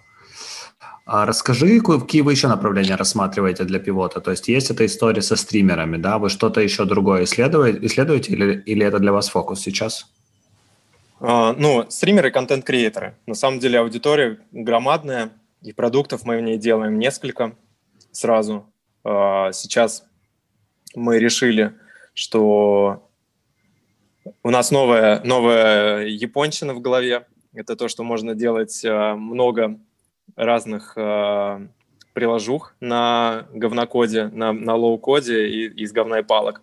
D: А расскажи, какие вы еще направления рассматриваете для пивота? То есть есть эта история со стримерами, да? Вы что-то еще другое исследуете, исследуете или, или это для вас фокус сейчас?
B: Uh, ну, стримеры, контент-креаторы. На самом деле аудитория громадная, и продуктов мы в ней делаем несколько сразу. Uh, сейчас мы решили, что у нас новая, новая японщина в голове. Это то, что можно делать э, много разных э, приложух на говнокоде, на, на лоу-коде и, из говна и палок.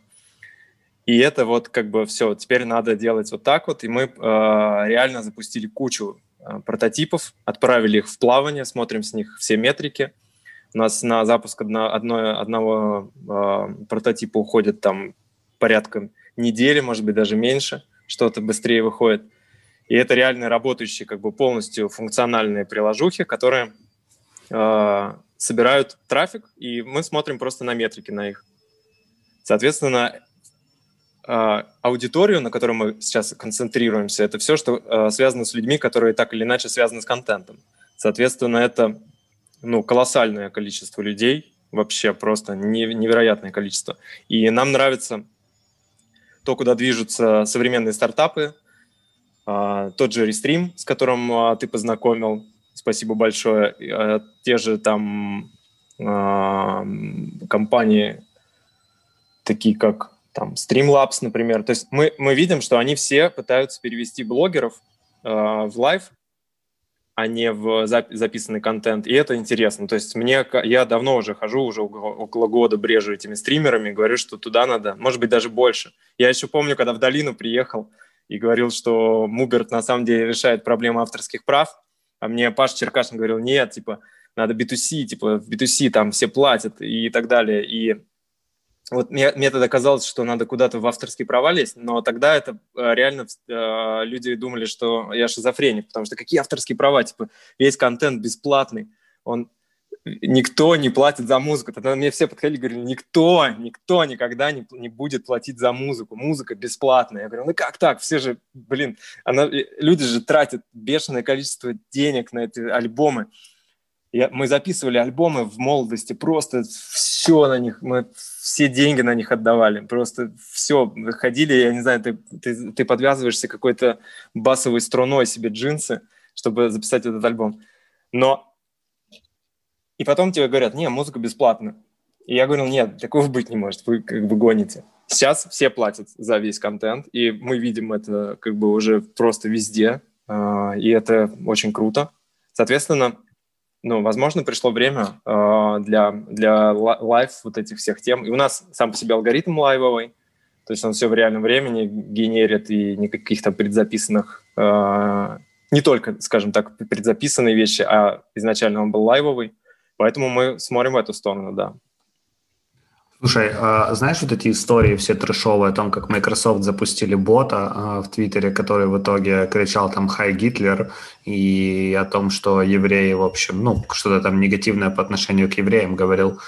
B: И это вот как бы все, теперь надо делать вот так вот. И мы э, реально запустили кучу э, прототипов, отправили их в плавание, смотрим с них все метрики. У нас на запуск одно, одно, одного э, прототипа уходит там порядка недели, может быть, даже меньше, что-то быстрее выходит. И это реально работающие, как бы полностью функциональные приложухи, которые э, собирают трафик, и мы смотрим просто на метрики на их. Соответственно, э, аудиторию, на которую мы сейчас концентрируемся, это все, что э, связано с людьми, которые так или иначе связаны с контентом. Соответственно, это ну, колоссальное количество людей, вообще просто невероятное количество. И нам нравится то, куда движутся современные стартапы, тот же Restream, с которым а, ты познакомил, спасибо большое. А, те же там компании, такие как там Streamlabs, например. То есть мы, мы видим, что они все пытаются перевести блогеров э, в live, а не в записанный контент. И это интересно. То есть мне, я давно уже хожу, уже около года брежу этими стримерами, говорю, что туда надо, может быть, даже больше. Я еще помню, когда в долину приехал, и говорил, что Муберт на самом деле решает проблему авторских прав, а мне Паш Черкашин говорил, нет, типа, надо B2C, типа, в B2C там все платят и так далее. И вот мне, мне тогда казалось, что надо куда-то в авторские права лезть, но тогда это э, реально э, люди думали, что я шизофреник, потому что какие авторские права, типа, весь контент бесплатный, он никто не платит за музыку. Тогда мне все подходили и говорили, никто, никто никогда не, не будет платить за музыку. Музыка бесплатная. Я говорю, ну как так? Все же, блин, она, люди же тратят бешеное количество денег на эти альбомы. Я, мы записывали альбомы в молодости, просто все на них, мы все деньги на них отдавали, просто все, ходили, я не знаю, ты, ты, ты подвязываешься какой-то басовой струной себе джинсы, чтобы записать этот альбом. Но и потом тебе говорят, не, музыка бесплатна. И я говорил, нет, такого быть не может, вы как бы гоните. Сейчас все платят за весь контент, и мы видим это как бы уже просто везде, а, и это очень круто. Соответственно, ну, возможно, пришло время а, для, для live вот этих всех тем. И у нас сам по себе алгоритм лайвовый, то есть он все в реальном времени генерит и никаких там предзаписанных, а, не только, скажем так, предзаписанные вещи, а изначально он был лайвовый. Поэтому мы смотрим в эту сторону, да.
D: Слушай, а знаешь вот эти истории все трешовые о том, как Microsoft запустили бота а, в Твиттере, который в итоге кричал там «Хайль Гитлер» и о том, что евреи, в общем, ну, что-то там негативное по отношению к евреям говорил.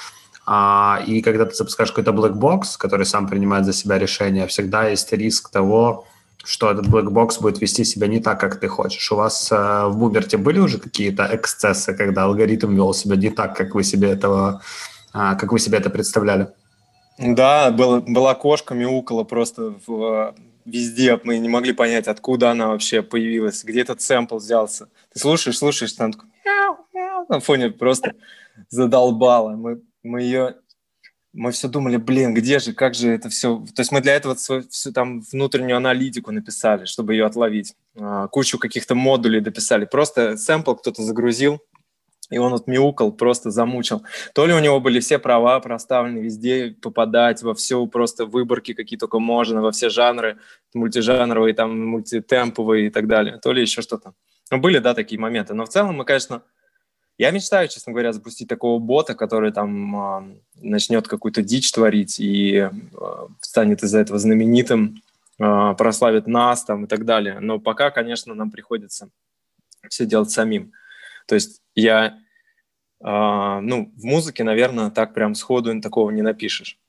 D: А, и когда ты запускаешь какой-то black box, который сам принимает за себя решение, всегда есть риск того, что этот box будет вести себя не так, как ты хочешь. У вас э, в Буберте были уже какие-то эксцессы, когда алгоритм вел себя не так, как вы себе этого, э, как вы себе это представляли?
B: Да, было, была кошка, мяукала просто в, везде. Мы не могли понять, откуда она вообще появилась, где этот сэмпл взялся. Ты слушаешь, слушаешь, там такой мяу, мяу, на фоне просто задолбала. Мы, мы ее мы все думали, блин, где же, как же это все... То есть мы для этого свою, всю там внутреннюю аналитику написали, чтобы ее отловить. А, кучу каких-то модулей дописали. Просто сэмпл кто-то загрузил, и он вот мяукал, просто замучил. То ли у него были все права проставлены везде, попадать во все просто выборки, какие только можно, во все жанры, мультижанровые, там, мультитемповые и так далее, то ли еще что-то. Ну, были, да, такие моменты. Но в целом мы, конечно, я мечтаю, честно говоря, запустить такого бота, который там э, начнет какую-то дичь творить и э, станет из-за этого знаменитым, э, прославит нас там и так далее. Но пока, конечно, нам приходится все делать самим. То есть я, э, ну, в музыке, наверное, так прям сходу такого не напишешь.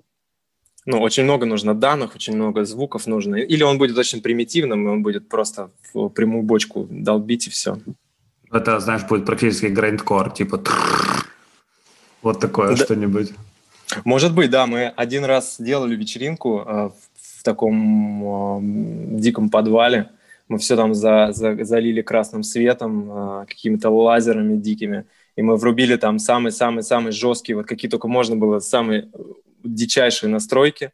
B: Ну, очень много нужно данных, очень много звуков нужно. Или он будет очень примитивным, и он будет просто в прямую бочку долбить, и все.
D: Это, знаешь, будет практически грайндкор, типа вот такое да. что-нибудь.
B: Может быть, да. Мы один раз делали вечеринку э, в таком э, диком подвале. Мы все там за, за, залили красным светом, э, какими-то лазерами дикими. И мы врубили там самые-самые-самые жесткие, вот какие только можно было, самые дичайшие настройки.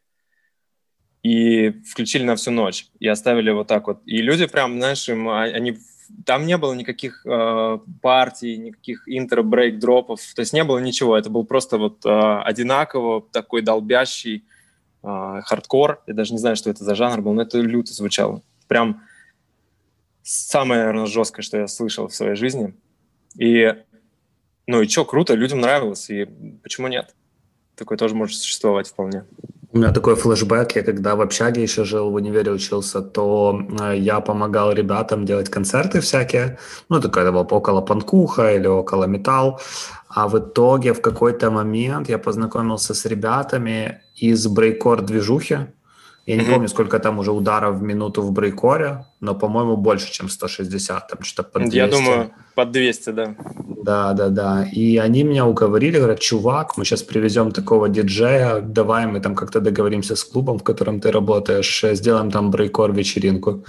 B: И включили на всю ночь. И оставили вот так вот. И люди прям, знаешь, им, а, они там не было никаких э, партий, никаких интер-брейк-дропов, то есть не было ничего, это был просто вот э, одинаково такой долбящий э, хардкор, я даже не знаю, что это за жанр был, но это люто звучало. Прям самое, наверное, жесткое, что я слышал в своей жизни. И, ну и что, круто, людям нравилось, и почему нет? Такое тоже может существовать вполне.
D: У меня такой флешбэк, я когда в общаге еще жил, в универе учился, то э, я помогал ребятам делать концерты всякие, ну, такое это было около панкуха или около металл, а в итоге в какой-то момент я познакомился с ребятами из брейкор движухи, я не mm-hmm. помню, сколько там уже ударов в минуту в брейкоре, но, по-моему, больше, чем 160, там что-то под 200.
B: Я думаю, под 200, да.
D: Да, да, да. И они меня уговорили, говорят, чувак, мы сейчас привезем такого диджея, давай мы там как-то договоримся с клубом, в котором ты работаешь, сделаем там брейкор вечеринку.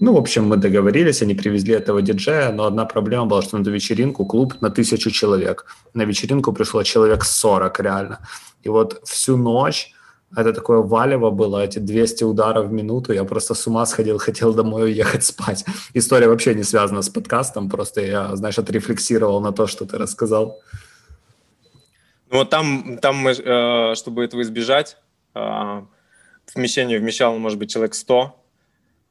D: Ну, в общем, мы договорились, они привезли этого диджея, но одна проблема была, что на эту вечеринку клуб на тысячу человек. На вечеринку пришло человек 40 реально. И вот всю ночь это такое валево было, эти 200 ударов в минуту. Я просто с ума сходил, хотел домой уехать спать. История вообще не связана с подкастом, просто я, знаешь, отрефлексировал на то, что ты рассказал.
B: Ну вот там, там мы, э, чтобы этого избежать, э, в помещение вмещало, может быть, человек 100,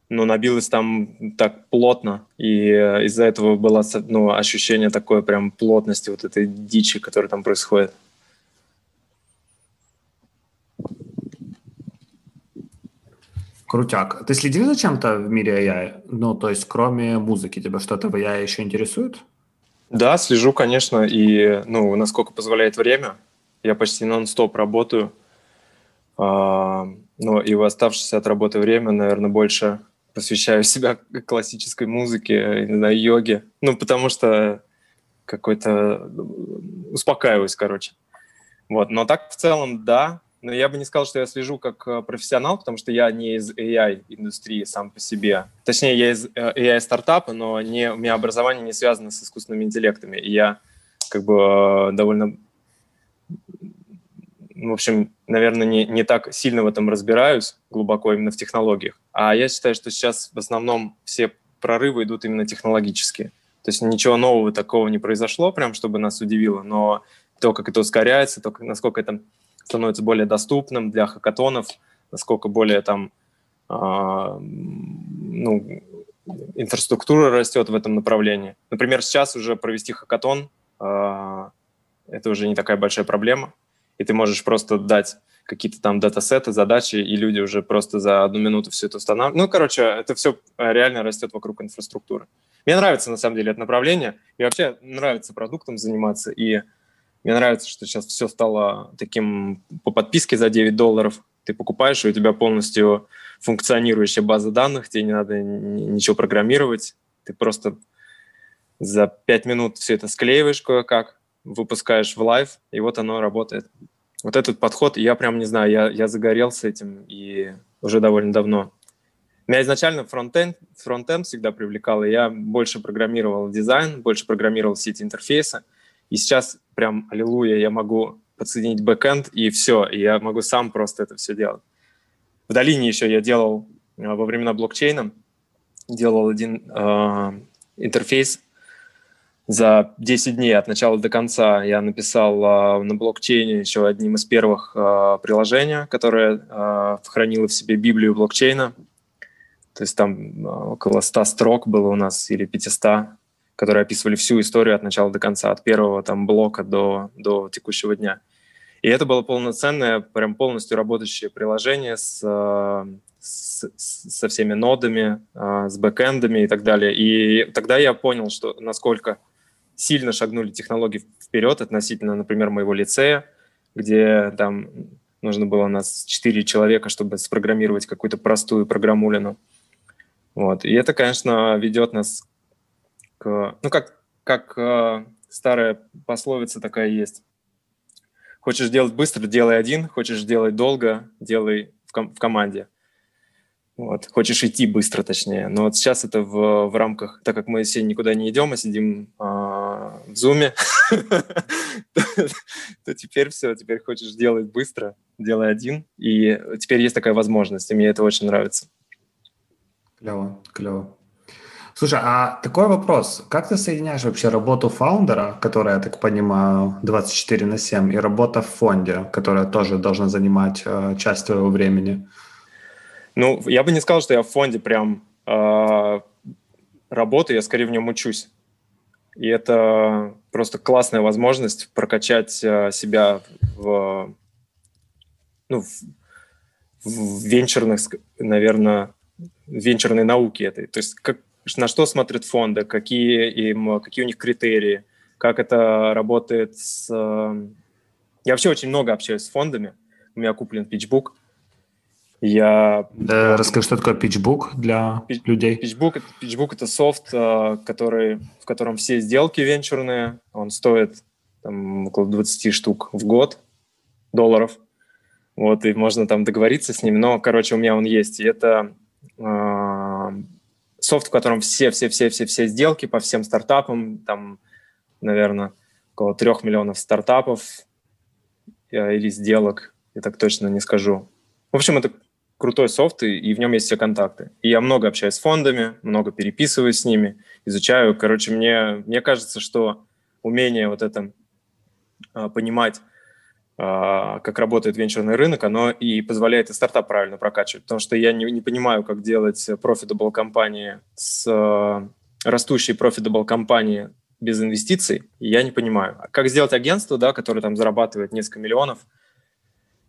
B: но набилось там так плотно, и э, из-за этого было ну, ощущение такой прям плотности вот этой дичи, которая там происходит.
D: Крутяк. Ты следил за чем-то в мире AI? Ну, то есть, кроме музыки, тебя что-то в AI еще интересует?
B: Да, слежу, конечно, и, ну, насколько позволяет время. Я почти нон-стоп работаю. А, ну, и в оставшееся от работы время, наверное, больше посвящаю себя классической музыке, не знаю, йоге. Ну, потому что какой-то... Успокаиваюсь, короче. Вот, но так в целом, да, но я бы не сказал, что я слежу как э, профессионал, потому что я не из AI-индустрии сам по себе. Точнее, я из э, AI-стартапа, но не, у меня образование не связано с искусственными интеллектами. И я как бы э, довольно, в общем, наверное, не, не так сильно в этом разбираюсь глубоко именно в технологиях. А я считаю, что сейчас в основном все прорывы идут именно технологические. То есть ничего нового такого не произошло, прям чтобы нас удивило, но то, как это ускоряется, то, насколько это становится более доступным для хакатонов, насколько более там, э, ну, инфраструктура растет в этом направлении. Например, сейчас уже провести хакатон э, это уже не такая большая проблема, и ты можешь просто дать какие-то там датасеты, задачи, и люди уже просто за одну минуту все это устанавливают. Ну, короче, это все реально растет вокруг инфраструктуры. Мне нравится, на самом деле, это направление. Мне вообще нравится продуктом заниматься, и мне нравится, что сейчас все стало таким по подписке за 9 долларов. Ты покупаешь, и у тебя полностью функционирующая база данных, тебе не надо ничего программировать. Ты просто за 5 минут все это склеиваешь кое-как, выпускаешь в live, и вот оно работает. Вот этот подход, я прям не знаю, я, я загорелся этим и уже довольно давно. Меня изначально фронтенд, фронтенд всегда привлекал, и я больше программировал дизайн, больше программировал сети интерфейса. И сейчас прям, аллилуйя, я могу подсоединить бэкэнд, и все, и я могу сам просто это все делать. В долине еще я делал а, во времена блокчейна, делал один э, интерфейс за 10 дней от начала до конца. Я написал э, на блокчейне еще одним из первых э, приложений, которое э, хранило в себе Библию блокчейна. То есть там около 100 строк было у нас или 500, которые описывали всю историю от начала до конца, от первого там блока до, до текущего дня. И это было полноценное, прям полностью работающее приложение с, с, со всеми нодами, с бэкэндами и так далее. И тогда я понял, что насколько сильно шагнули технологии вперед относительно, например, моего лицея, где там нужно было у нас 4 человека, чтобы спрограммировать какую-то простую программулину. Вот. И это, конечно, ведет нас. Ну, как, как э, старая пословица такая есть. Хочешь делать быстро, делай один. Хочешь делать долго, делай в, ком- в команде. Вот. Хочешь идти быстро, точнее. Но вот сейчас это в, в рамках, так как мы все никуда не идем, а сидим э, в зуме, то теперь все, теперь хочешь делать быстро, делай один. И теперь есть такая возможность, и мне это очень нравится.
D: Клево, клево. Слушай, а такой вопрос. Как ты соединяешь вообще работу фаундера, которая, я так понимаю, 24 на 7, и работа в фонде, которая тоже должна занимать э, часть твоего времени?
B: Ну, я бы не сказал, что я в фонде прям э, работаю, я скорее в нем учусь. И это просто классная возможность прокачать э, себя в, ну, в, в венчурных, наверное, венчурной науки этой. То есть как, на что смотрят фонды, какие, им, какие у них критерии, как это работает с... Я вообще очень много общаюсь с фондами. У меня куплен питчбук.
D: Я... Да, расскажи, что такое питчбук для Pitch, людей?
B: Питчбук, питчбук — это софт, э, который, в котором все сделки венчурные. Он стоит там, около 20 штук в год долларов. Вот, и можно там договориться с ним. Но, короче, у меня он есть. И это софт, в котором все-все-все-все-все сделки по всем стартапам, там, наверное, около трех миллионов стартапов э, или сделок, я так точно не скажу. В общем, это крутой софт, и, в нем есть все контакты. И я много общаюсь с фондами, много переписываюсь с ними, изучаю. Короче, мне, мне кажется, что умение вот это а, понимать, как работает венчурный рынок, оно и позволяет и стартап правильно прокачивать. Потому что я не, не понимаю, как делать profitable компании с а, растущей profitable компании без инвестиций, я не понимаю. Как сделать агентство, да, которое там зарабатывает несколько миллионов,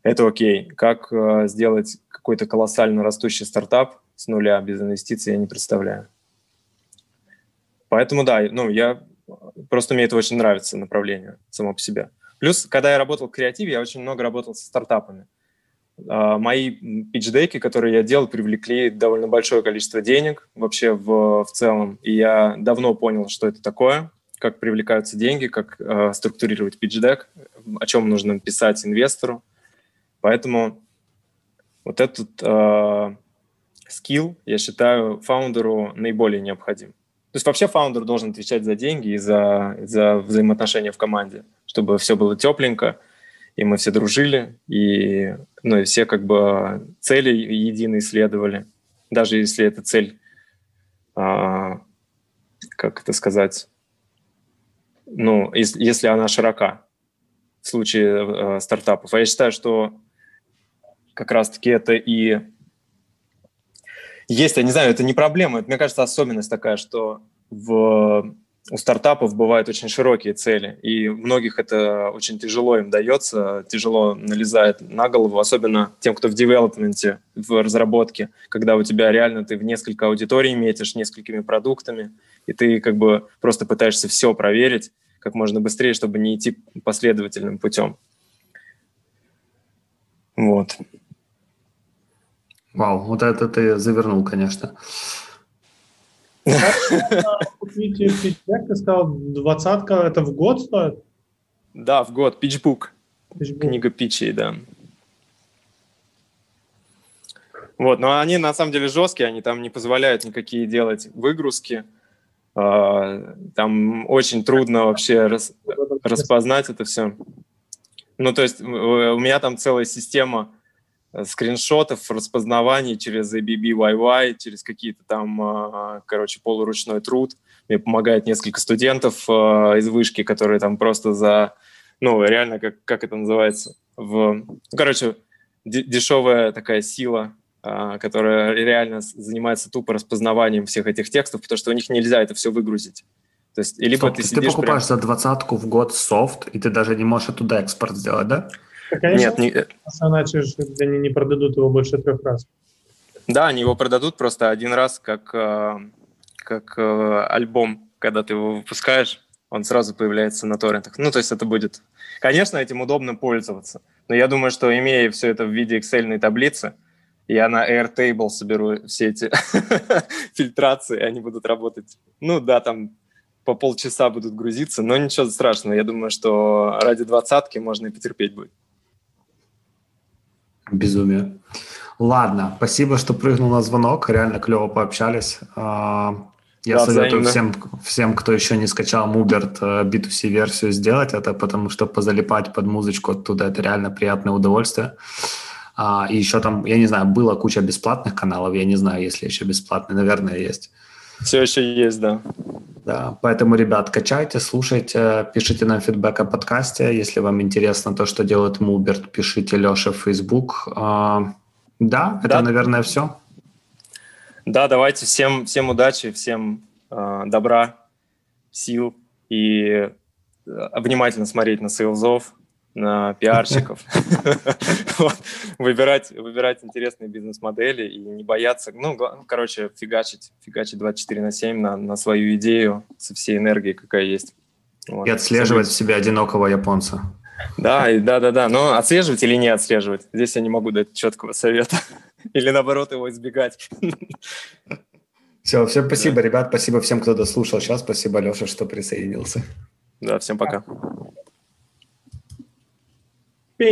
B: это окей. Как э, сделать какой-то колоссально растущий стартап с нуля без инвестиций, я не представляю. Поэтому да, ну я просто мне это очень нравится направление само по себе. Плюс, когда я работал в креативе, я очень много работал со стартапами. Uh, мои питчдеки, которые я делал, привлекли довольно большое количество денег вообще в, в целом. И я давно понял, что это такое, как привлекаются деньги, как uh, структурировать питчдек, о чем нужно писать инвестору. Поэтому вот этот uh, скилл, я считаю, фаундеру наиболее необходим. То есть вообще фаундер должен отвечать за деньги и за, за взаимоотношения в команде чтобы все было тепленько, и мы все дружили, и, ну, и все как бы цели единые исследовали, даже если эта цель, а, как это сказать, ну, если, если она широка в случае а, стартапов. А я считаю, что как раз-таки это и есть, я не знаю, это не проблема, это, мне кажется, особенность такая, что в у стартапов бывают очень широкие цели, и многих это очень тяжело им дается, тяжело налезает на голову, особенно тем, кто в девелопменте, в разработке, когда у тебя реально ты в несколько аудиторий метишь, несколькими продуктами, и ты как бы просто пытаешься все проверить как можно быстрее, чтобы не идти последовательным путем. Вот.
D: Вау, вот это ты завернул, конечно.
A: Питчбэк, ты сказал, двадцатка, это в год стоит?
B: Да, в год, питчбук. Книга питчей, да. Вот, но они на самом деле жесткие, они там не позволяют никакие делать выгрузки. А, там очень трудно вообще рас, распознать это все. Ну, то есть у меня там целая система скриншотов, распознаваний через ABB YY, через какие-то там, а, короче, полуручной труд. Мне помогает несколько студентов а, из вышки, которые там просто за, ну, реально, как, как это называется, в, ну, короче, дешевая такая сила, а, которая реально занимается тупо распознаванием всех этих текстов, потому что у них нельзя это все выгрузить.
D: То есть, либо Стоп, ты, ты покупаешь прям... за двадцатку в год софт, и ты даже не можешь оттуда экспорт сделать, да?
A: Конечно, Нет, не... иначе они не продадут его больше трех раз.
B: Да, они его продадут просто один раз как, э, как э, альбом, когда ты его выпускаешь, он сразу появляется на торрентах. Ну, то есть это будет... Конечно, этим удобно пользоваться, но я думаю, что имея все это в виде Excel таблицы, я на Airtable соберу все эти фильтрации, они будут работать. Ну да, там по полчаса будут грузиться, но ничего страшного. Я думаю, что ради двадцатки можно и потерпеть будет.
D: Безумие. Ладно, спасибо, что прыгнул на звонок. Реально клево пообщались. А, я да, советую всем, всем, кто еще не скачал Муберт B2C версию, сделать это, потому что позалипать под музычку оттуда это реально приятное удовольствие. А, и еще там, я не знаю, было куча бесплатных каналов, я не знаю, если еще бесплатные, наверное, есть.
B: Все еще есть, да.
D: Да, поэтому, ребят, качайте, слушайте, пишите нам фидбэк о подкасте. Если вам интересно то, что делает Муберт, пишите Леша в Facebook. А, да, это, да. наверное, все.
B: Да, давайте всем, всем удачи, всем э, добра, сил и э, внимательно смотреть на сейлзов, на пиарщиков, выбирать, выбирать интересные бизнес-модели и не бояться, ну, короче, фигачить, фигачить 24 на 7 на, на свою идею со всей энергией, какая есть.
D: Вот. И отслеживать в себе одинокого японца.
B: Да, да, да, да. Но отслеживать или не отслеживать? Здесь я не могу дать четкого совета. Или наоборот его избегать.
D: Все, всем спасибо, да. ребят. Спасибо всем, кто дослушал сейчас. Спасибо, Леша, что присоединился.
B: Да, всем пока.